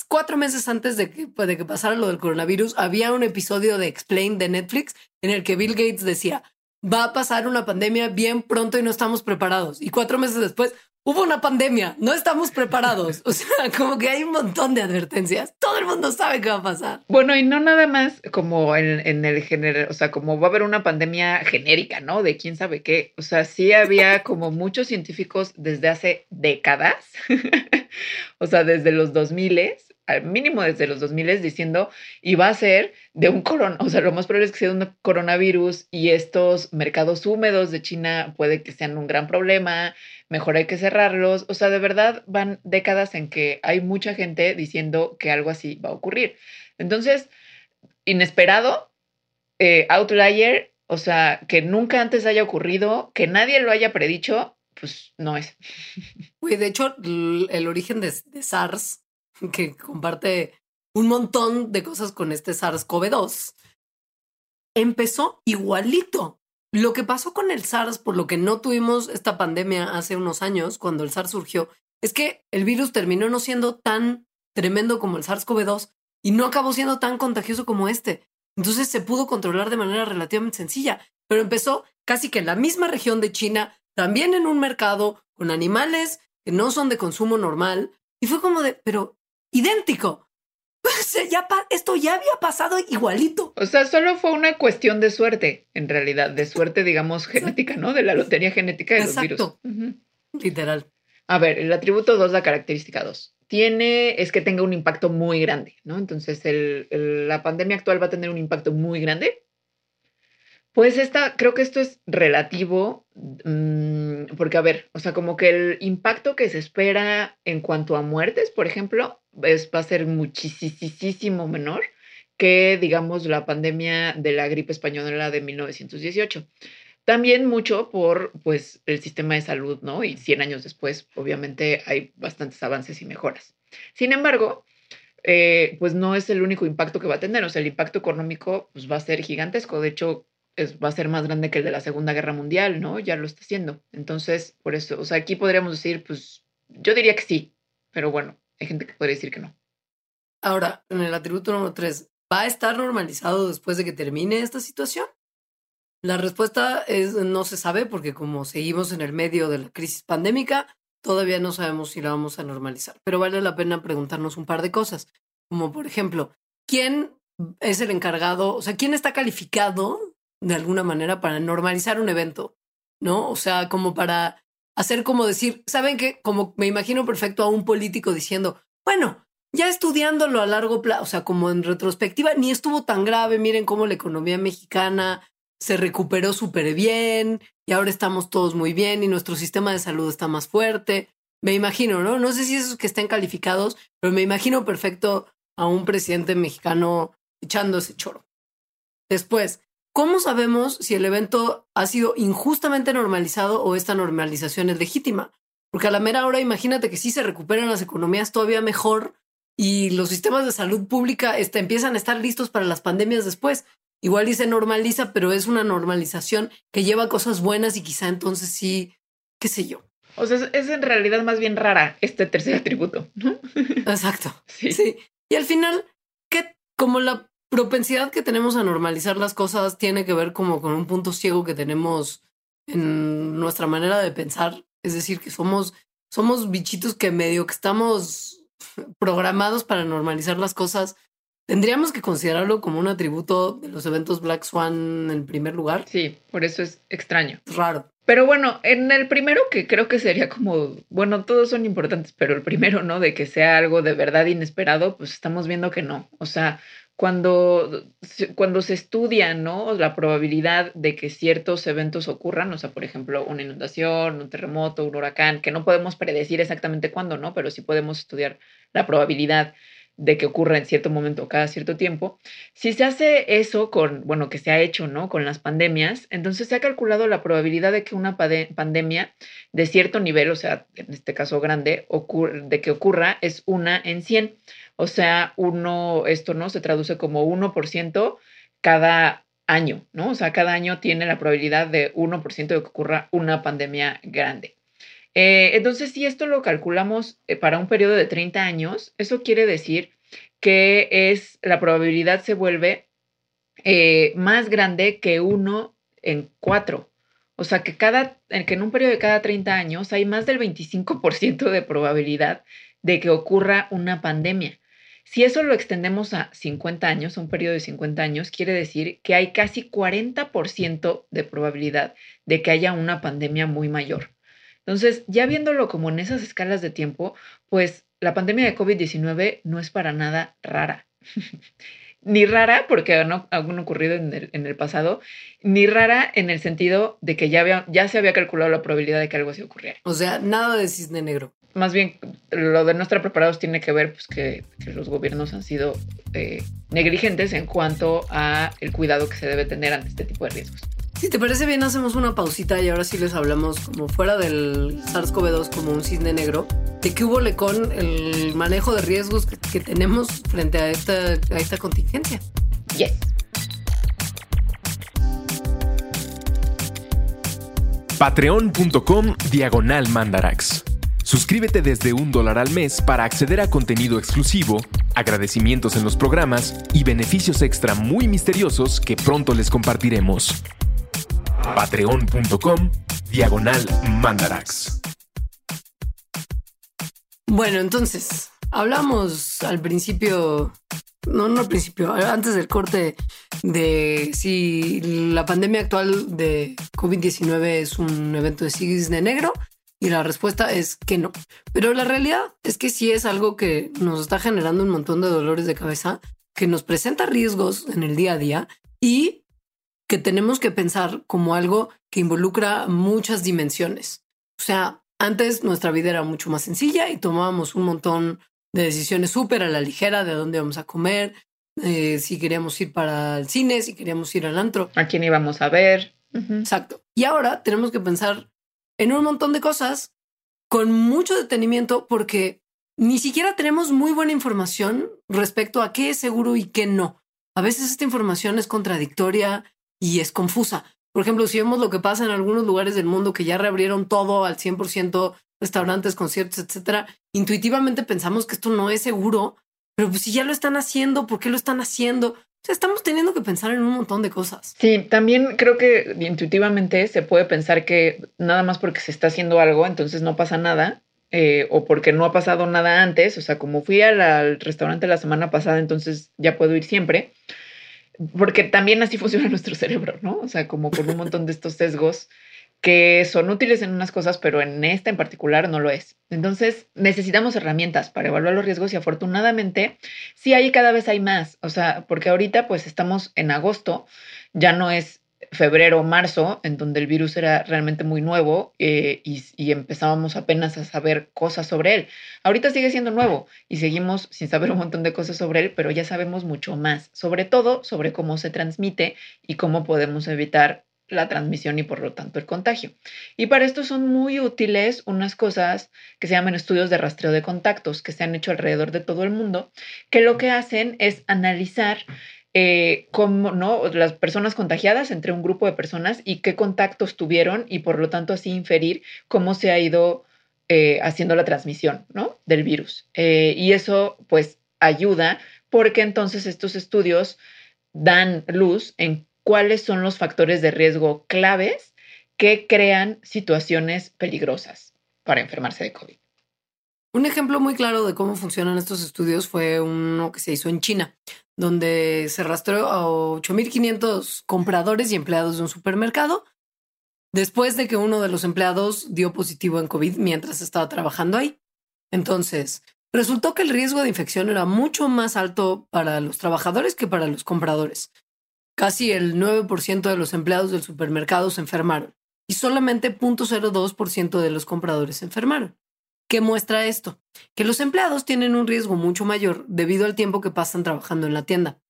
cuatro meses antes de que, de que pasara lo del coronavirus, había un episodio de Explain de Netflix en el que Bill Gates decía, va a pasar una pandemia bien pronto y no estamos preparados. Y cuatro meses después, hubo una pandemia, no estamos preparados. O sea, <laughs> como que hay un montón de advertencias. Todo el mundo sabe qué va a pasar. Bueno, y no nada más como en, el género, o sea, como va a haber una pandemia genérica, ¿no? De quién sabe qué. O sea, sí había <laughs> como muchos científicos desde hace décadas, <laughs> o sea, desde los 2000 al mínimo desde los 2000 diciendo iba a ser de un corona, o sea, lo más probable es que sea un coronavirus y estos mercados húmedos de China puede que sean un gran problema, mejor hay que cerrarlos, o sea, de verdad van décadas en que hay mucha gente diciendo que algo así va a ocurrir. Entonces, inesperado, eh, outlier, o sea, que nunca antes haya ocurrido, que nadie lo haya predicho, pues no es. de hecho, el origen de SARS que comparte un montón de cosas con este SARS-CoV-2, empezó igualito. Lo que pasó con el SARS, por lo que no tuvimos esta pandemia hace unos años, cuando el SARS surgió, es que el virus terminó no siendo tan tremendo como el SARS-CoV-2 y no acabó siendo tan contagioso como este. Entonces se pudo controlar de manera relativamente sencilla, pero empezó casi que en la misma región de China, también en un mercado con animales que no son de consumo normal. Y fue como de, pero idéntico. <laughs> ya esto ya había pasado igualito. O sea, solo fue una cuestión de suerte, en realidad, de suerte, digamos, genética, ¿no? De la lotería genética de los virus. Literal. A ver, el atributo 2, la característica 2. Tiene, es que tenga un impacto muy grande, ¿no? Entonces, la pandemia actual va a tener un impacto muy grande pues esta, creo que esto es relativo, mm, porque a ver, o sea, como que el impacto que se espera en cuanto a muertes, por ejemplo, es, va a ser muchísimo menor que, digamos, la pandemia de la gripe española de 1918. También mucho por, pues, el sistema de salud, ¿no? Y 100 años después, obviamente, hay bastantes avances y mejoras. Sin embargo, eh, pues no es el único impacto que va a tener, o sea, el impacto económico pues, va a ser gigantesco. De hecho, va a ser más grande que el de la Segunda Guerra Mundial, ¿no? Ya lo está haciendo. Entonces, por eso, o sea, aquí podríamos decir, pues, yo diría que sí, pero bueno, hay gente que podría decir que no. Ahora, en el atributo número tres, ¿va a estar normalizado después de que termine esta situación? La respuesta es no se sabe porque como seguimos en el medio de la crisis pandémica, todavía no sabemos si la vamos a normalizar. Pero vale la pena preguntarnos un par de cosas, como por ejemplo, ¿quién es el encargado? O sea, ¿quién está calificado de alguna manera para normalizar un evento? ¿No? O sea, como para hacer como decir, ¿saben qué? Como me imagino perfecto a un político diciendo, bueno, ya estudiándolo a largo plazo, o sea, como en retrospectiva, ni estuvo tan grave, miren cómo la economía mexicana se recuperó súper bien y ahora estamos todos muy bien y nuestro sistema de salud está más fuerte. Me imagino, ¿no? No sé si esos que estén calificados, pero me imagino perfecto a un presidente mexicano echando ese choro. Después, ¿cómo sabemos si el evento ha sido injustamente normalizado o esta normalización es legítima? Porque a la mera hora imagínate que si se recuperan las economías todavía mejor y los sistemas de salud pública este, empiezan a estar listos para las pandemias después. Igual dice normaliza, pero es una normalización que lleva cosas buenas y quizá entonces sí, qué sé yo. O sea, es en realidad más bien rara este tercer atributo, ¿no? Exacto. <laughs> Sí. sí. Y al final, que como la propensidad que tenemos a normalizar las cosas tiene que ver como con un punto ciego que tenemos en nuestra manera de pensar. Es decir, que somos, somos bichitos que medio que estamos programados para normalizar las cosas ¿Tendríamos que considerarlo como un atributo de los eventos Black Swan en primer lugar? Sí, por eso es extraño. Raro. Pero bueno, en el primero que creo que sería como, bueno, todos son importantes, pero el primero, ¿no? De que sea algo de verdad inesperado, pues estamos viendo que no. O sea, cuando, cuando se estudia, ¿no? La probabilidad de que ciertos eventos ocurran, o sea, por ejemplo, una inundación, un terremoto, un huracán, que no podemos predecir exactamente cuándo, ¿no? Pero sí podemos estudiar la probabilidad de que ocurra en cierto momento cada cierto tiempo. Si se hace eso con, bueno, que se ha hecho, ¿no? Con las pandemias, entonces se ha calculado la probabilidad de que una pandemia de cierto nivel, o sea, en este caso grande, de que ocurra es una en 100. O sea, uno, esto, ¿no? Se traduce como 1% cada año, ¿no? O sea, cada año tiene la probabilidad de 1% de que ocurra una pandemia grande. Eh, entonces, si esto lo calculamos eh, para un periodo de 30 años, eso quiere decir que es la probabilidad se vuelve eh, más grande que uno en cuatro. O sea, que, cada, que en un periodo de cada 30 años hay más del 25% de probabilidad de que ocurra una pandemia. Si eso lo extendemos a 50 años, a un periodo de 50 años, quiere decir que hay casi 40% de probabilidad de que haya una pandemia muy mayor. Entonces, ya viéndolo como en esas escalas de tiempo, pues la pandemia de COVID-19 no es para nada rara. <laughs> ni rara, porque no ocurrido en el, en el, pasado, ni rara en el sentido de que ya, había, ya se había calculado la probabilidad de que algo así ocurriera. O sea, nada de cisne negro. Más bien, lo de no estar preparados tiene que ver pues, que, que los gobiernos han sido eh, negligentes en cuanto a el cuidado que se debe tener ante este tipo de riesgos. Si te parece bien, hacemos una pausita y ahora sí les hablamos como fuera del SARS-CoV-2 como un cisne negro, de qué hubo con el manejo de riesgos que, tenemos frente a esta, a esta contingencia. Yes. Patreon.com Diagonal Mandarax. Suscríbete desde un dólar al mes para acceder a contenido exclusivo, agradecimientos en los programas y beneficios extra muy misteriosos que pronto les compartiremos patreon.com diagonal mandarax. Bueno, entonces, hablamos al principio, no, no al principio, antes del corte de si la pandemia actual de COVID-19 es un evento de cisne negro y la respuesta es que no. Pero la realidad es que sí es algo que nos está generando un montón de dolores de cabeza, que nos presenta riesgos en el día a día y que tenemos que pensar como algo que involucra muchas dimensiones. O sea, antes nuestra vida era mucho más sencilla y tomábamos un montón de decisiones súper a la ligera de dónde vamos a comer, eh, si queríamos ir para el cine, si queríamos ir al antro. A quién íbamos a ver. Exacto. Y ahora tenemos que pensar en un montón de cosas con mucho detenimiento porque ni siquiera tenemos muy buena información respecto a qué es seguro y qué no. A veces esta información es contradictoria y es confusa. Por ejemplo, si vemos lo que pasa en algunos lugares del mundo que ya reabrieron todo al 100%, restaurantes, conciertos, etcétera, intuitivamente pensamos que esto no es seguro, pero pues si ya lo están haciendo, ¿por qué lo están haciendo? O sea, estamos teniendo que pensar en un montón de cosas. Sí, también creo que intuitivamente se puede pensar que nada más porque se está haciendo algo, entonces no pasa nada, eh, o porque no ha pasado nada antes, o sea, como fui al, restaurante la semana pasada, entonces ya puedo ir siempre, porque también así <laughs> funciona nuestro cerebro, ¿no? O sea, como con un montón de estos sesgos que son útiles en unas cosas, pero en esta en particular no lo es. Entonces, necesitamos herramientas para evaluar los riesgos y afortunadamente sí hay cada vez hay más, o sea, porque ahorita pues estamos en agosto, ya no es febrero o marzo, en donde el virus era realmente muy nuevo eh, y, y, empezábamos apenas a saber cosas sobre él. Ahorita sigue siendo nuevo y seguimos sin saber un montón de cosas sobre él, pero ya sabemos mucho más, sobre todo sobre cómo se transmite y cómo podemos evitar la transmisión y por lo tanto el contagio. Y para esto son muy útiles unas cosas que se llaman estudios de rastreo de contactos que se han hecho alrededor de todo el mundo, que lo que hacen es analizar eh, cómo, ¿no? las personas contagiadas entre un grupo de personas y qué contactos tuvieron y por lo tanto así inferir cómo se ha ido eh, haciendo la transmisión ¿no? del virus. Eh, y eso pues ayuda porque entonces estos estudios dan luz en cuáles son los factores de riesgo claves que crean situaciones peligrosas para enfermarse de COVID. Un ejemplo muy claro de cómo funcionan estos estudios fue uno que se hizo en China, donde se rastreó a 8.500 compradores y empleados de un supermercado después de que uno de los empleados dio positivo en COVID mientras estaba trabajando ahí. Entonces, resultó que el riesgo de infección era mucho más alto para los trabajadores que para los compradores. Casi el 9% de los empleados del supermercado se enfermaron y solamente 0.02% de los compradores se enfermaron. ¿Qué muestra esto? Que los empleados tienen un riesgo mucho mayor debido al tiempo que pasan trabajando en la tienda.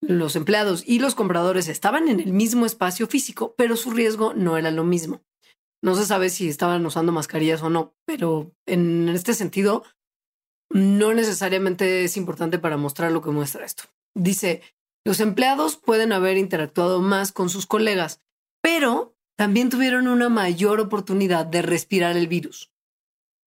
Los empleados y los compradores estaban en el mismo espacio físico, pero su riesgo no era lo mismo. No se sabe si estaban usando mascarillas o no, pero en este sentido, no necesariamente es importante para mostrar lo que muestra esto. Dice, los empleados pueden haber interactuado más con sus colegas, pero también tuvieron una mayor oportunidad de respirar el virus.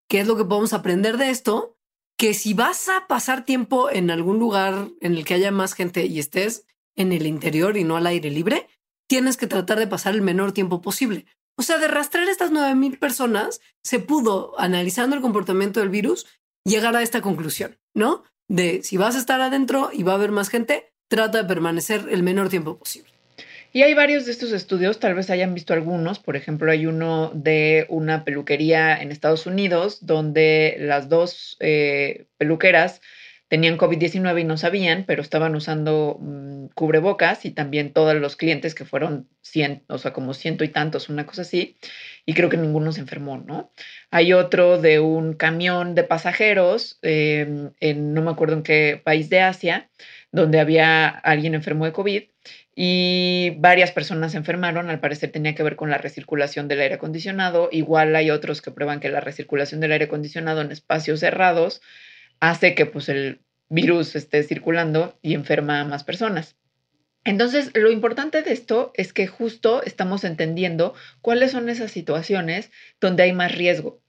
¿Qué es lo que podemos aprender de esto? Que si vas a pasar tiempo en algún lugar en el que haya más gente y estés en el interior y no al aire libre, tienes que tratar de pasar el menor tiempo posible. O sea, de rastrear estas 9.000 personas, se pudo, analizando el comportamiento del virus, llegar a esta conclusión, ¿no? De si vas a estar adentro y va a haber más gente, trata de permanecer el menor tiempo posible. Y hay varios de estos estudios, tal vez hayan visto algunos, por ejemplo, hay uno de una peluquería en Estados Unidos donde las dos eh, peluqueras tenían COVID-19 y no sabían, pero estaban usando mm, cubrebocas y también todos los clientes que fueron 100, o sea, como ciento y tantos, una cosa así, y creo que ninguno se enfermó, ¿no? Hay otro de un camión de pasajeros, em, en no me acuerdo en qué país de Asia, donde había alguien enfermo de COVID y varias personas se enfermaron. Al parecer tenía que ver con la recirculación del aire acondicionado. Igual hay otros que prueban que la recirculación del aire acondicionado en espacios cerrados hace que pues, el virus esté circulando y enferma a más personas. Entonces, lo importante de esto es que justo estamos entendiendo cuáles son esas situaciones donde hay más riesgo.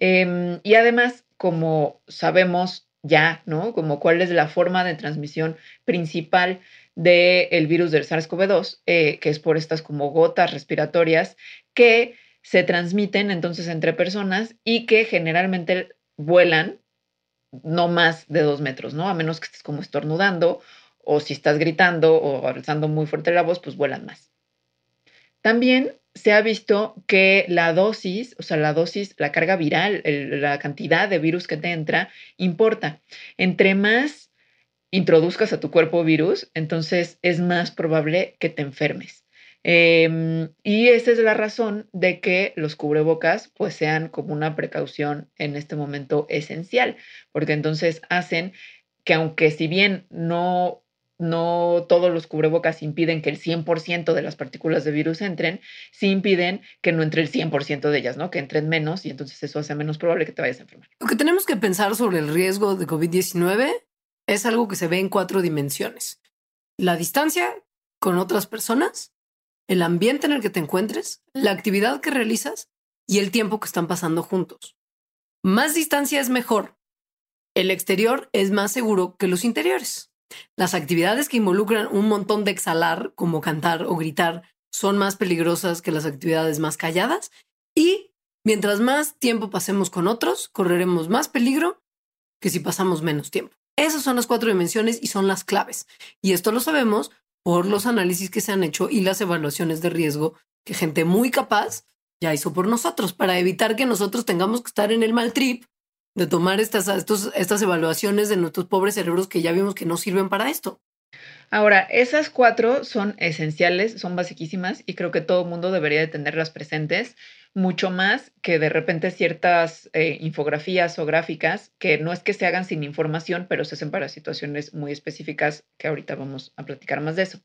Em, y además, como sabemos ya, ¿no? Como cuál es la forma de transmisión principal del virus del SARS-CoV-2, eh, que es por estas como gotas respiratorias que se transmiten entonces entre personas y que generalmente vuelan no más de dos metros, ¿no? A menos que estés como estornudando o si estás gritando o alzando muy fuerte la voz, pues vuelan más. También se ha visto que la dosis, o sea, la dosis, la carga viral, la cantidad de virus que te entra, importa. Entre más introduzcas a tu cuerpo virus, entonces es más probable que te enfermes. Em, y esa es la razón de que los cubrebocas pues sean como una precaución en este momento esencial, porque entonces hacen que aunque si bien no no todos los cubrebocas impiden que el 100% de las partículas de virus entren, sí impiden que no entre el 100% de ellas, ¿no? Que entren menos y entonces eso hace menos probable que te vayas a enfermar. Lo que tenemos que pensar sobre el riesgo de COVID-19 es algo que se ve en cuatro dimensiones. La distancia con otras personas, el ambiente en el que te encuentres, la actividad que realizas y el tiempo que están pasando juntos. Más distancia es mejor. El exterior es más seguro que los interiores. Las actividades que involucran un montón de exhalar, como cantar o gritar, son más peligrosas que las actividades más calladas y mientras más tiempo pasemos con otros, correremos más peligro que si pasamos menos tiempo. Esas son las cuatro dimensiones y son las claves. Y esto lo sabemos por los análisis que se han hecho y las evaluaciones de riesgo que gente muy capaz ya hizo por nosotros para evitar que nosotros tengamos que estar en el mal trip de tomar estas, estas evaluaciones de nuestros pobres cerebros que ya vimos que no sirven para esto. Ahora, esas cuatro son esenciales, son basiquísimas y creo que todo mundo debería de tenerlas presentes, mucho más que de repente ciertas eh, infografías o gráficas que no es que se hagan sin información, pero se hacen para situaciones muy específicas que ahorita vamos a platicar más de eso.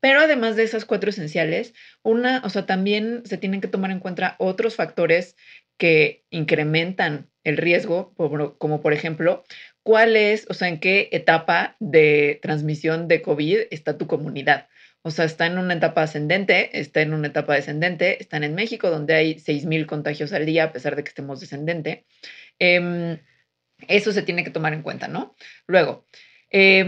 Pero además de esas cuatro esenciales, una, o sea, también se tienen que tomar en cuenta otros factores que incrementan el riesgo, como por ejemplo, cuál es, o sea, en qué etapa de transmisión de COVID está tu comunidad. O sea, está en una etapa ascendente, está en una etapa descendente, están en México, donde hay 6.000 contagios al día, a pesar de que estemos descendente. Em, eso se tiene que tomar en cuenta, ¿no? Luego, eh,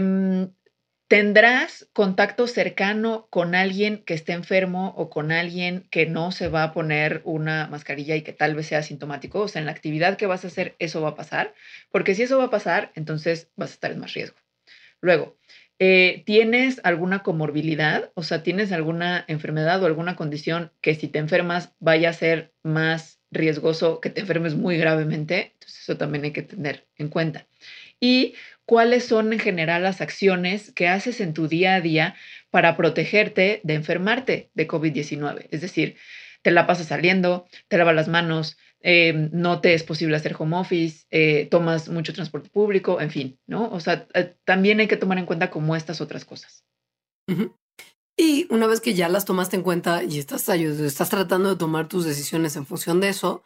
¿Tendrás contacto cercano con alguien que esté enfermo o con alguien que no se va a poner una mascarilla y que tal vez sea sintomático? O sea, en la actividad que vas a hacer, eso va a pasar. Porque si eso va a pasar, entonces vas a estar en más riesgo. Luego, eh, ¿tienes alguna comorbilidad? O sea, ¿tienes alguna enfermedad o alguna condición que si te enfermas vaya a ser más riesgoso que te enfermes muy gravemente? Entonces, eso también hay que tener en cuenta. Y cuáles son en general las acciones que haces en tu día a día para protegerte de enfermarte de COVID-19. Es decir, te la pasas saliendo, te lavas las manos, eh, no te es posible hacer home office, eh, tomas mucho transporte público, en fin, ¿no? O sea, eh, también hay que tomar en cuenta como estas otras cosas. Y una vez que ya las tomaste en cuenta y estás, estás tratando de tomar tus decisiones en función de eso,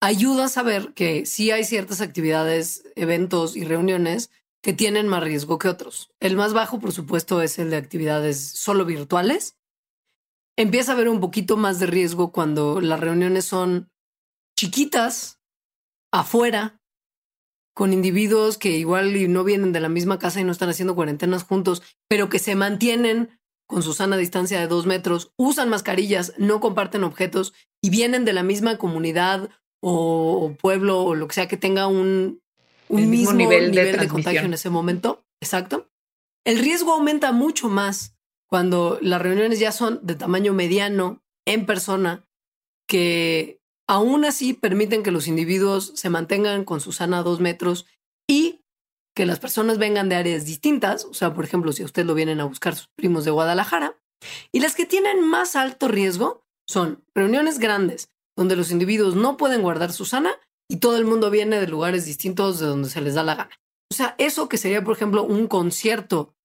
ayuda a saber que sí hay ciertas actividades, eventos y reuniones que tienen más riesgo que otros. El más bajo, por supuesto, es el de actividades solo virtuales. Empieza a haber un poquito más de riesgo cuando las reuniones son chiquitas, afuera, con individuos que igual no vienen de la misma casa y no están haciendo cuarentenas juntos, pero que se mantienen con su sana distancia de dos metros, usan mascarillas, no comparten objetos y vienen de la misma comunidad o, pueblo o lo que sea que tenga un un mismo, nivel, de, contagio en ese momento. Exacto. El riesgo aumenta mucho más cuando las reuniones ya son de tamaño mediano, en persona, que aún así permiten que los individuos se mantengan con su sana dos metros y que las personas vengan de áreas distintas. O sea, por ejemplo, si a usted lo vienen a buscar sus primos de Guadalajara. Y las que tienen más alto riesgo son reuniones grandes, donde los individuos no pueden guardar su sana y todo el mundo viene de lugares distintos de donde se les da la gana. O sea, eso que sería, por ejemplo, un concierto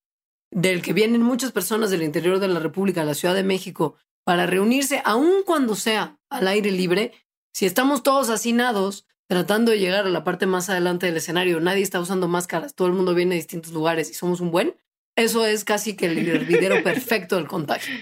del que vienen muchas personas del interior de la República, la Ciudad de México, para reunirse, aun cuando sea al aire libre, si estamos todos hacinados, tratando de llegar a la parte más adelante del escenario, nadie está usando máscaras, todo el mundo viene de distintos lugares y somos un buen, eso es casi que el hervidero perfecto del contagio.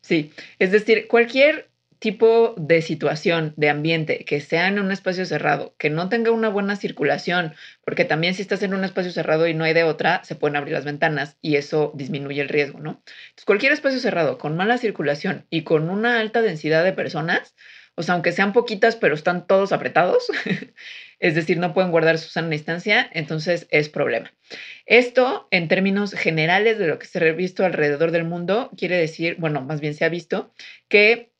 Sí, es decir, cualquier tipo de situación, de ambiente, que sea en un espacio cerrado, que no tenga una buena circulación, porque también si estás en un espacio cerrado y no hay de otra, se pueden abrir las ventanas y eso disminuye el riesgo, ¿no? Entonces, cualquier espacio cerrado con mala circulación y con una alta densidad de personas, o sea, aunque sean poquitas, pero están todos apretados, <laughs> es decir, no pueden guardar su sana distancia, entonces es problema. Esto, en términos generales de lo que se ha visto alrededor del mundo, quiere decir, bueno, más bien se ha visto que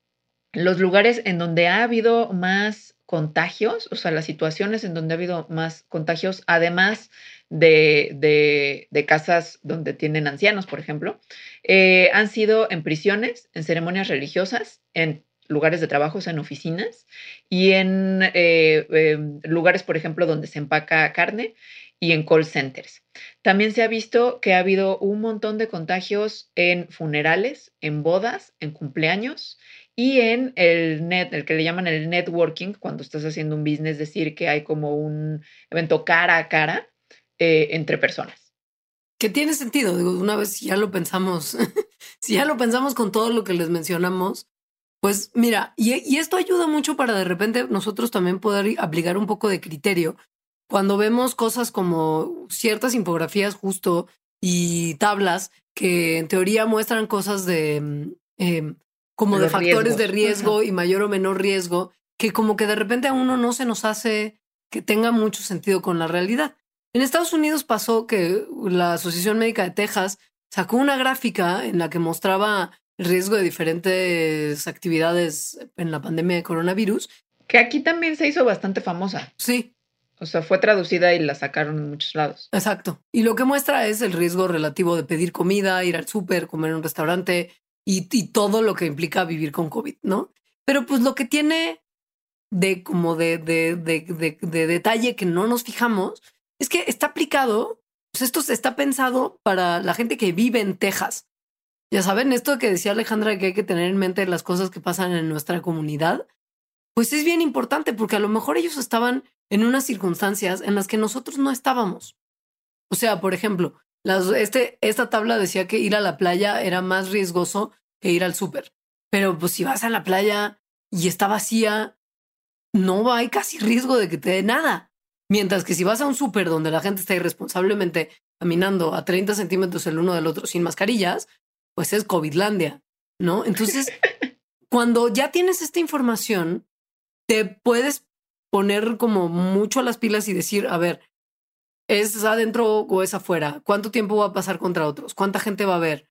los lugares en donde ha habido más contagios, o sea, las situaciones en donde ha habido más contagios, además de, de, casas donde tienen ancianos, por ejemplo, eh, han sido en prisiones, en ceremonias religiosas, en lugares de trabajo, en oficinas y en eh, em, lugares, por ejemplo, donde se empaca carne y en call centers. También se ha visto que ha habido un montón de contagios en funerales, en bodas, en cumpleaños y en el que le llaman el networking, cuando estás haciendo un business, es decir, que hay como un evento cara a cara eh, entre personas. Que tiene sentido, digo, una vez ya lo pensamos <laughs> si ya lo pensamos con todo lo que les mencionamos, pues mira, y, y esto ayuda mucho para de repente nosotros también poder aplicar un poco de criterio. Cuando vemos cosas como ciertas infografías justo y tablas que en teoría muestran cosas de mm, em, como de, De factores de riesgo y mayor o menor riesgo, que como que de repente a uno no se nos hace que tenga mucho sentido con la realidad. En Estados Unidos pasó que la Asociación Médica de Texas sacó una gráfica en la que mostraba el riesgo de diferentes actividades en la pandemia de coronavirus. Que aquí también se hizo bastante famosa. Sí, O sea, fue traducida y la sacaron en muchos lados. exacto. Y lo que muestra es el riesgo relativo de pedir comida, ir al súper, comer en un restaurante y, y todo lo que implica vivir con COVID, ¿no? Pero pues lo que tiene de como de, de, de, de, de detalle que no nos fijamos es que está aplicado, pues esto está pensado para la gente que vive en Texas. Ya saben, esto que decía Alejandra que hay que tener en mente las cosas que pasan en nuestra comunidad, pues es bien importante porque a lo mejor ellos estaban en unas circunstancias en las que nosotros no estábamos. O sea, por ejemplo, este, esta tabla decía que ir a la playa era más riesgoso que ir al súper. Pero pues si vas a la playa y está vacía, no hay casi riesgo de que te dé nada. Mientras que si vas a un súper donde la gente está irresponsablemente caminando a 30 centímetros el uno del otro sin mascarillas, pues es COVIDlandia, ¿no? Entonces, <laughs> cuando ya tienes esta información, te puedes poner como mucho a las pilas y decir, a ver, ¿es adentro o es afuera? ¿Cuánto tiempo va a pasar contra otros? ¿Cuánta gente va a ver?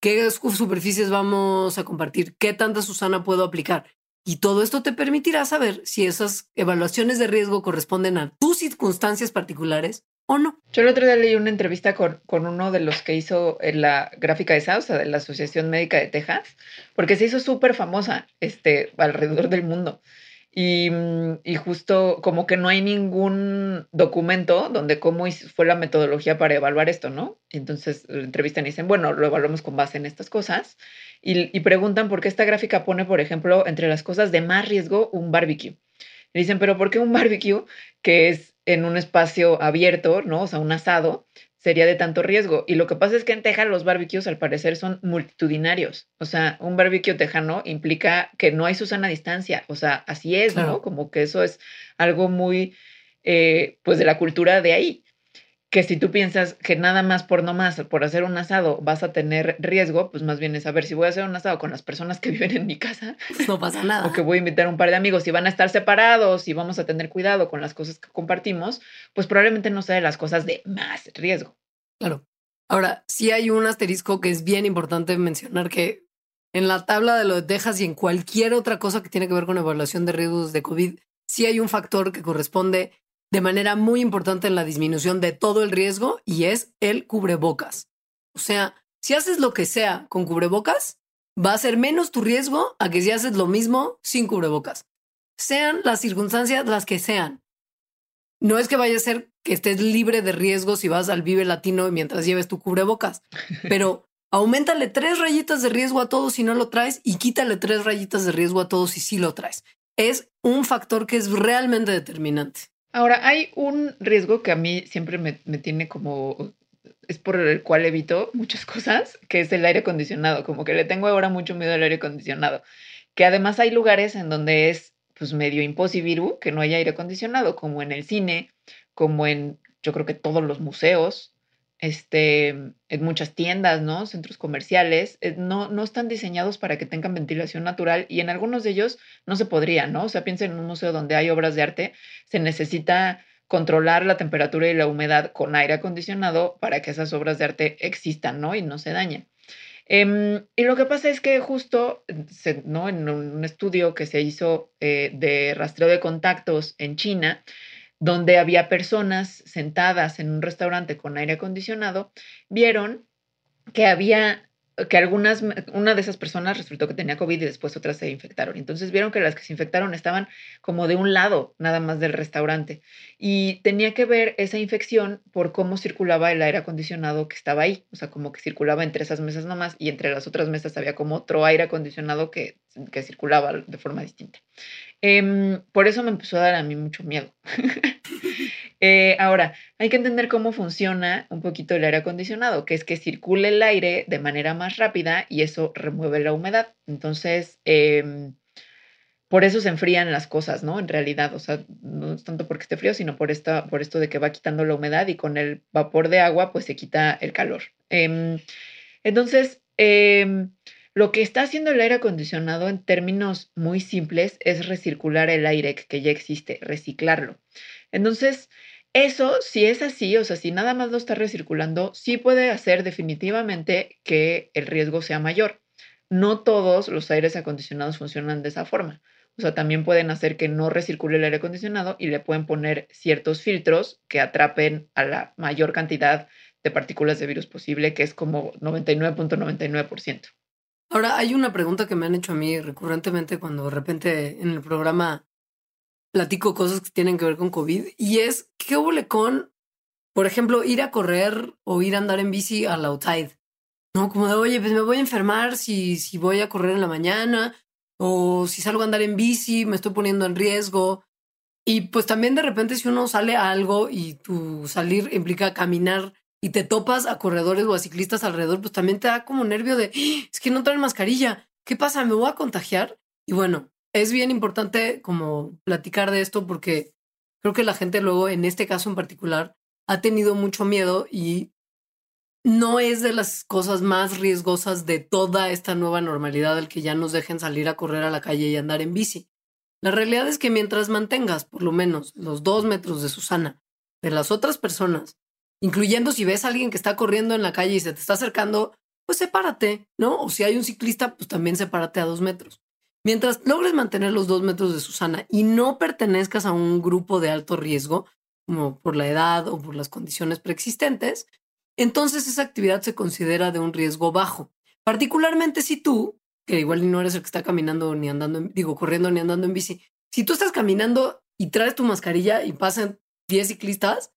¿Qué superficies vamos a compartir? ¿Qué tanta Susana puedo aplicar? Y todo esto te permitirá saber si esas evaluaciones de riesgo corresponden a tus circunstancias particulares o no. Yo el otro día leí una entrevista con, con uno de los que hizo en la gráfica esa, o sea, de la Asociación Médica de Texas, porque se hizo súper famosa este, alrededor del mundo. Y, mm, y justo como que no hay ningún documento donde cómo fue la metodología para evaluar esto, ¿no? Entonces lo entrevistan y dicen, bueno, lo evaluamos con base en estas cosas. Y, y preguntan por qué esta gráfica pone, por ejemplo, entre las cosas de más riesgo, un barbecue. Y dicen, pero ¿por qué un barbecue que es en un espacio abierto, ¿no? O sea, un asado, sería de tanto riesgo. Y lo que pasa es que en Texas los barbecues al parecer son multitudinarios. O sea, un barbecue tejano implica que no hay su sana distancia. O sea, así es, Claro. ¿no? Como que eso es algo muy, eh, pues, de la cultura de ahí. Que si tú piensas que nada más por no más, por hacer un asado, vas a tener riesgo, pues más bien es saber si voy a hacer un asado con las personas que <laughs> viven en mi casa Pues no pasa nada. o que voy a invitar a un par de amigos y van a estar separados y vamos a tener cuidado con las cosas que compartimos, pues probablemente no sea de las cosas de más riesgo. Claro. Ahora, sí hay un asterisco que es bien importante mencionar que en la tabla de lo de Texas y en cualquier otra cosa que tiene que ver con evaluación de riesgos de COVID, sí hay un factor que corresponde de manera muy importante en la disminución de todo el riesgo y es el cubrebocas. O sea, si haces lo que sea con cubrebocas, va a ser menos tu riesgo a que si haces lo mismo sin cubrebocas. Sean las circunstancias las que sean. No es que vaya a ser que estés libre de riesgo si vas al Vive Latino mientras lleves tu cubrebocas, <laughs> pero aumentale tres rayitas de riesgo a todos si no lo traes y quítale tres rayitas de riesgo a todos si sí lo traes. Es un factor que es realmente determinante. Ahora, hay un riesgo que a mí siempre me, tiene como, es por el cual evito muchas <laughs> cosas, que es el aire acondicionado, como que le tengo ahora mucho miedo al aire acondicionado, que además hay lugares en donde es pues medio imposible que no haya aire acondicionado, como en el cine, como en, yo creo que todos los museos, este, en muchas tiendas, ¿no? Centros comerciales, eh, no, no están diseñados para que tengan ventilación natural y en algunos de ellos no se podría, ¿no? O sea, piensen en un museo donde hay obras de arte, se necesita controlar la temperatura y la humedad con aire acondicionado para que esas obras de arte existan, ¿no? Y no se dañen. Em, y lo que pasa es que justo, ¿no? En un estudio que se hizo eh, de rastreo de contactos en China, donde había personas sentadas en un restaurante con aire acondicionado, vieron que había que algunas, una de esas personas resultó que tenía COVID y después otras se infectaron. Entonces vieron que las que se infectaron estaban como de un lado nada más del restaurante y tenía que ver esa infección por cómo circulaba el aire acondicionado que estaba ahí, o sea, como que circulaba entre esas mesas nomás y entre las otras mesas había como otro aire acondicionado que, que circulaba de forma distinta. Em, por eso me empezó a dar a mí mucho miedo. <laughs> Eh, ahora, hay que entender cómo funciona un poquito el aire acondicionado, que es que circule el aire de manera más rápida y eso remueve la humedad. Entonces, em, por eso se enfrían las cosas, ¿no? En realidad, o sea, no es tanto porque esté frío, sino por, esta, por esto de que va quitando la humedad y con el vapor de agua, pues se quita el calor. Em, entonces, em, lo que está haciendo el aire acondicionado en términos muy simples es recircular el aire que ya existe, reciclarlo. Entonces, eso, si es así, o sea, si nada más lo está recirculando, sí puede hacer definitivamente que el riesgo sea mayor. No todos los aires acondicionados funcionan de esa forma. O sea, también pueden hacer que no recircule el aire acondicionado y le pueden poner ciertos filtros que atrapen a la mayor cantidad de partículas de virus posible, que es como 99.99%. Ahora, hay una pregunta que me han hecho a mí recurrentemente cuando de repente en el programa platico cosas que tienen que ver con COVID y es, ¿qué hubo con, por ejemplo, ir a correr o ir a andar en bici al outside? No, como de, oye, pues me voy a enfermar si, si voy a correr en la mañana o si salgo a andar en bici, me estoy poniendo en riesgo. Y pues también de repente si uno sale a algo y tu salir implica caminar y te topas a corredores o a ciclistas alrededor, pues también te da como nervio de, ¡Ah! es que no traen mascarilla, ¿qué pasa? ¿Me voy a contagiar? Y bueno, es bien importante como platicar de esto porque creo que la gente luego, en este caso en particular, ha tenido mucho miedo y no es de las cosas más riesgosas de toda esta nueva normalidad el que ya nos dejen salir a correr a la calle y andar en bici. La realidad es que mientras mantengas por lo menos los dos metros de Susana de las otras personas, incluyendo si ves a alguien que está corriendo en la calle y se te está acercando, pues sepárate, ¿no? O si hay un ciclista, pues también sepárate a dos metros. Mientras logres mantener los dos metros de Susana y no pertenezcas a un grupo de alto riesgo, como por la edad o por las condiciones preexistentes, entonces esa actividad se considera de un riesgo bajo. Particularmente si tú, que igual no eres el que está caminando ni andando, digo, corriendo ni andando en bici, si tú estás caminando y traes tu mascarilla y pasan 10 ciclistas,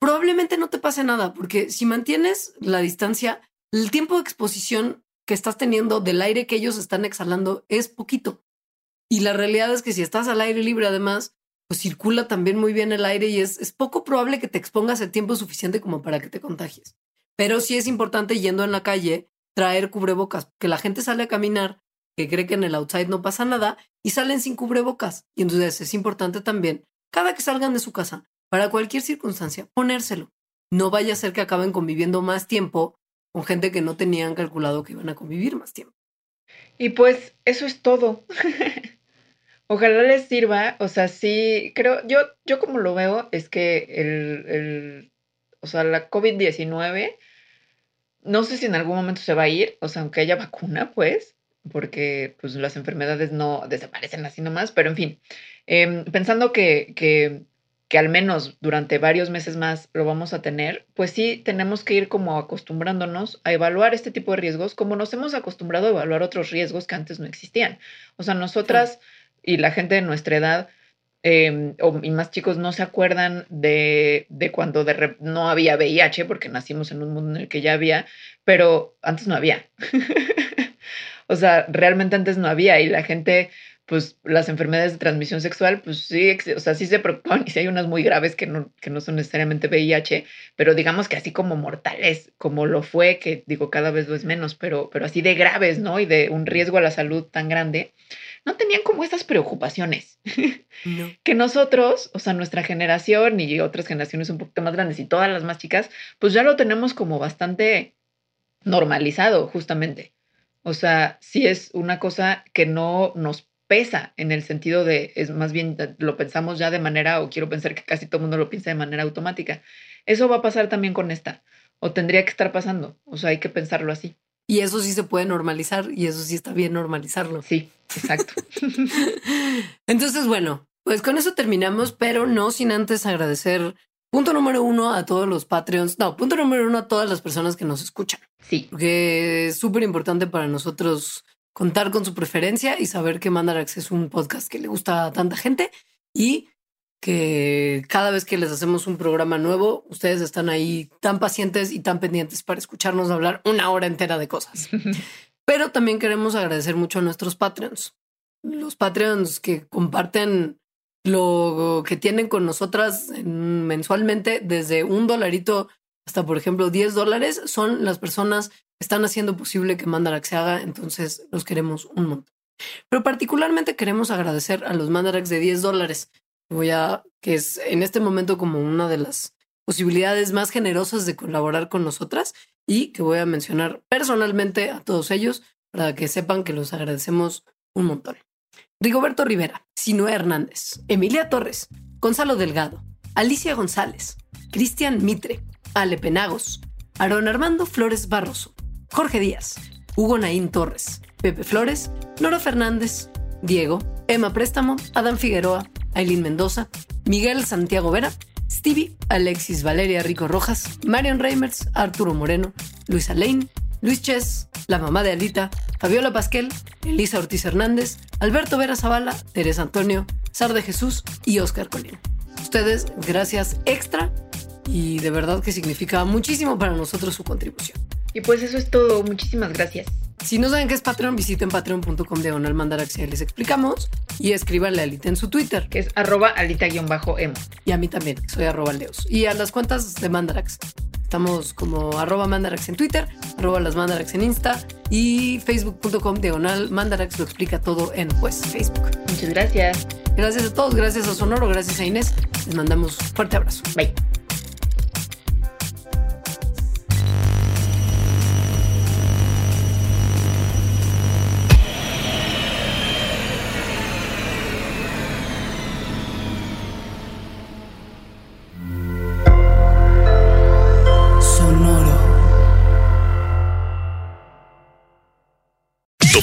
probablemente no te pase nada, porque si mantienes la distancia, el tiempo de exposición que estás teniendo del aire que ellos están exhalando es poquito. Y la realidad es que si estás al aire libre, además, pues circula también muy bien el aire y es, es poco probable que te expongas el tiempo suficiente como para que te contagies. Pero sí es importante yendo en la calle traer cubrebocas, que la gente sale a caminar, que cree que en el outside no pasa nada y salen sin cubrebocas. Y entonces es importante también, cada que salgan de su casa, para cualquier circunstancia, ponérselo. No vaya a ser que acaben conviviendo más tiempo con gente que no tenían calculado que iban a convivir más tiempo. Y pues eso es todo. <laughs> Ojalá les sirva, o sea, sí, creo, yo, yo como lo veo es que el, el o sea, la COVID-19, no sé si en algún momento se va a ir, o sea, aunque haya vacuna, pues, porque pues las enfermedades no desaparecen así nomás, pero en fin, em, pensando que, que, que al menos durante varios meses más lo vamos a tener, pues sí tenemos que ir como acostumbrándonos a evaluar este tipo de riesgos, como nos hemos acostumbrado a evaluar otros riesgos que antes no existían. O sea, nosotras y la gente de nuestra edad eh, o, y más chicos no se acuerdan de, de cuando de no había VIH, porque nacimos en un mundo en el que ya había, pero antes no había. <laughs> o sea, realmente antes no había y la gente, pues las enfermedades de transmisión sexual, pues sí, o sea, sí se preocupan <laughs> y sí hay unas muy graves que no, que no son necesariamente VIH, pero digamos que así como mortales, como lo fue, que digo, cada vez lo es menos, pero, pero así de graves, ¿no? Y de un riesgo a la salud tan grande no tenían como estas preocupaciones. <laughs> que nosotros, o sea, nuestra generación y otras generaciones un poquito más grandes y todas las más chicas, pues ya lo tenemos como bastante normalizado, justamente. O sea, sí es una cosa que no nos pesa en el sentido de, es más bien, lo pensamos ya de manera, o quiero pensar que casi todo el mundo lo piensa de manera automática. Eso va a pasar también con esta, o tendría que estar pasando, o sea, hay que pensarlo así. Y eso sí se puede normalizar y eso sí está bien normalizarlo. Sí, exacto. <laughs> <laughs> Entonces, bueno, pues con eso terminamos, pero no sin antes agradecer, punto número uno, a todos los Patreons. No, punto número uno, a todas las personas que nos escuchan. Sí. Porque es súper importante para nosotros contar con su preferencia y saber que Mandarax es un podcast que le gusta a tanta gente y que cada vez que les hacemos un programa nuevo, ustedes están ahí tan pacientes y tan pendientes para escucharnos hablar una hora entera de cosas. <laughs> Pero también queremos agradecer mucho a nuestros Patreons. Los Patreons que comparten lo que tienen con nosotras mensualmente, desde un dolarito hasta, por ejemplo, 10 dólares, son las personas están haciendo posible que Mandarax se haga. Entonces, los queremos un montón. Pero particularmente queremos agradecer a los Mandarax de 10 dólares. Voy a, que es en este momento como una de las posibilidades más generosas de colaborar con nosotras y que voy a mencionar personalmente a todos ellos para que sepan que los agradecemos un montón. Rigoberto Rivera, Sinue Hernández, Emilia Torres, Gonzalo Delgado, Alicia González, Cristian Mitre, Ale Penagos, Aaron Armando Flores Barroso, Jorge Díaz, Hugo Naín Torres, Pepe Flores, Nora Fernández, Diego, Emma Préstamo, Adán Figueroa, Aileen Mendoza, Miguel Santiago Vera, Stevie, Alexis Valeria Rico Rojas, Marion Reimers, Arturo Moreno, Luisa Lane, Luis Ches, la mamá de Alita, Fabiola Pasquel, Elisa Ortiz Hernández, Alberto Vera Zavala, Teresa Antonio, Sar de Jesús y Oscar Colín. Ustedes, gracias extra y de verdad que significa muchísimo para nosotros su contribución. Y pues eso es todo. Muchísimas gracias. Si no saben qué es Patreon, visiten patreon.com diagonal mandarax y les explicamos. Y escríbanle a Alita en su Twitter. Que es arroba alita-emo. Y a mí también, soy arroba leos. Y a las cuentas de Mandarax. Estamos como arroba mandarax en Twitter, arroba las mandarax en Insta y facebook.com diagonal mandarax lo explica todo en pues Facebook. Muchas gracias. Gracias a todos, gracias a Sonoro, gracias a Inés. Les mandamos fuerte abrazo. Bye.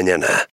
mañana.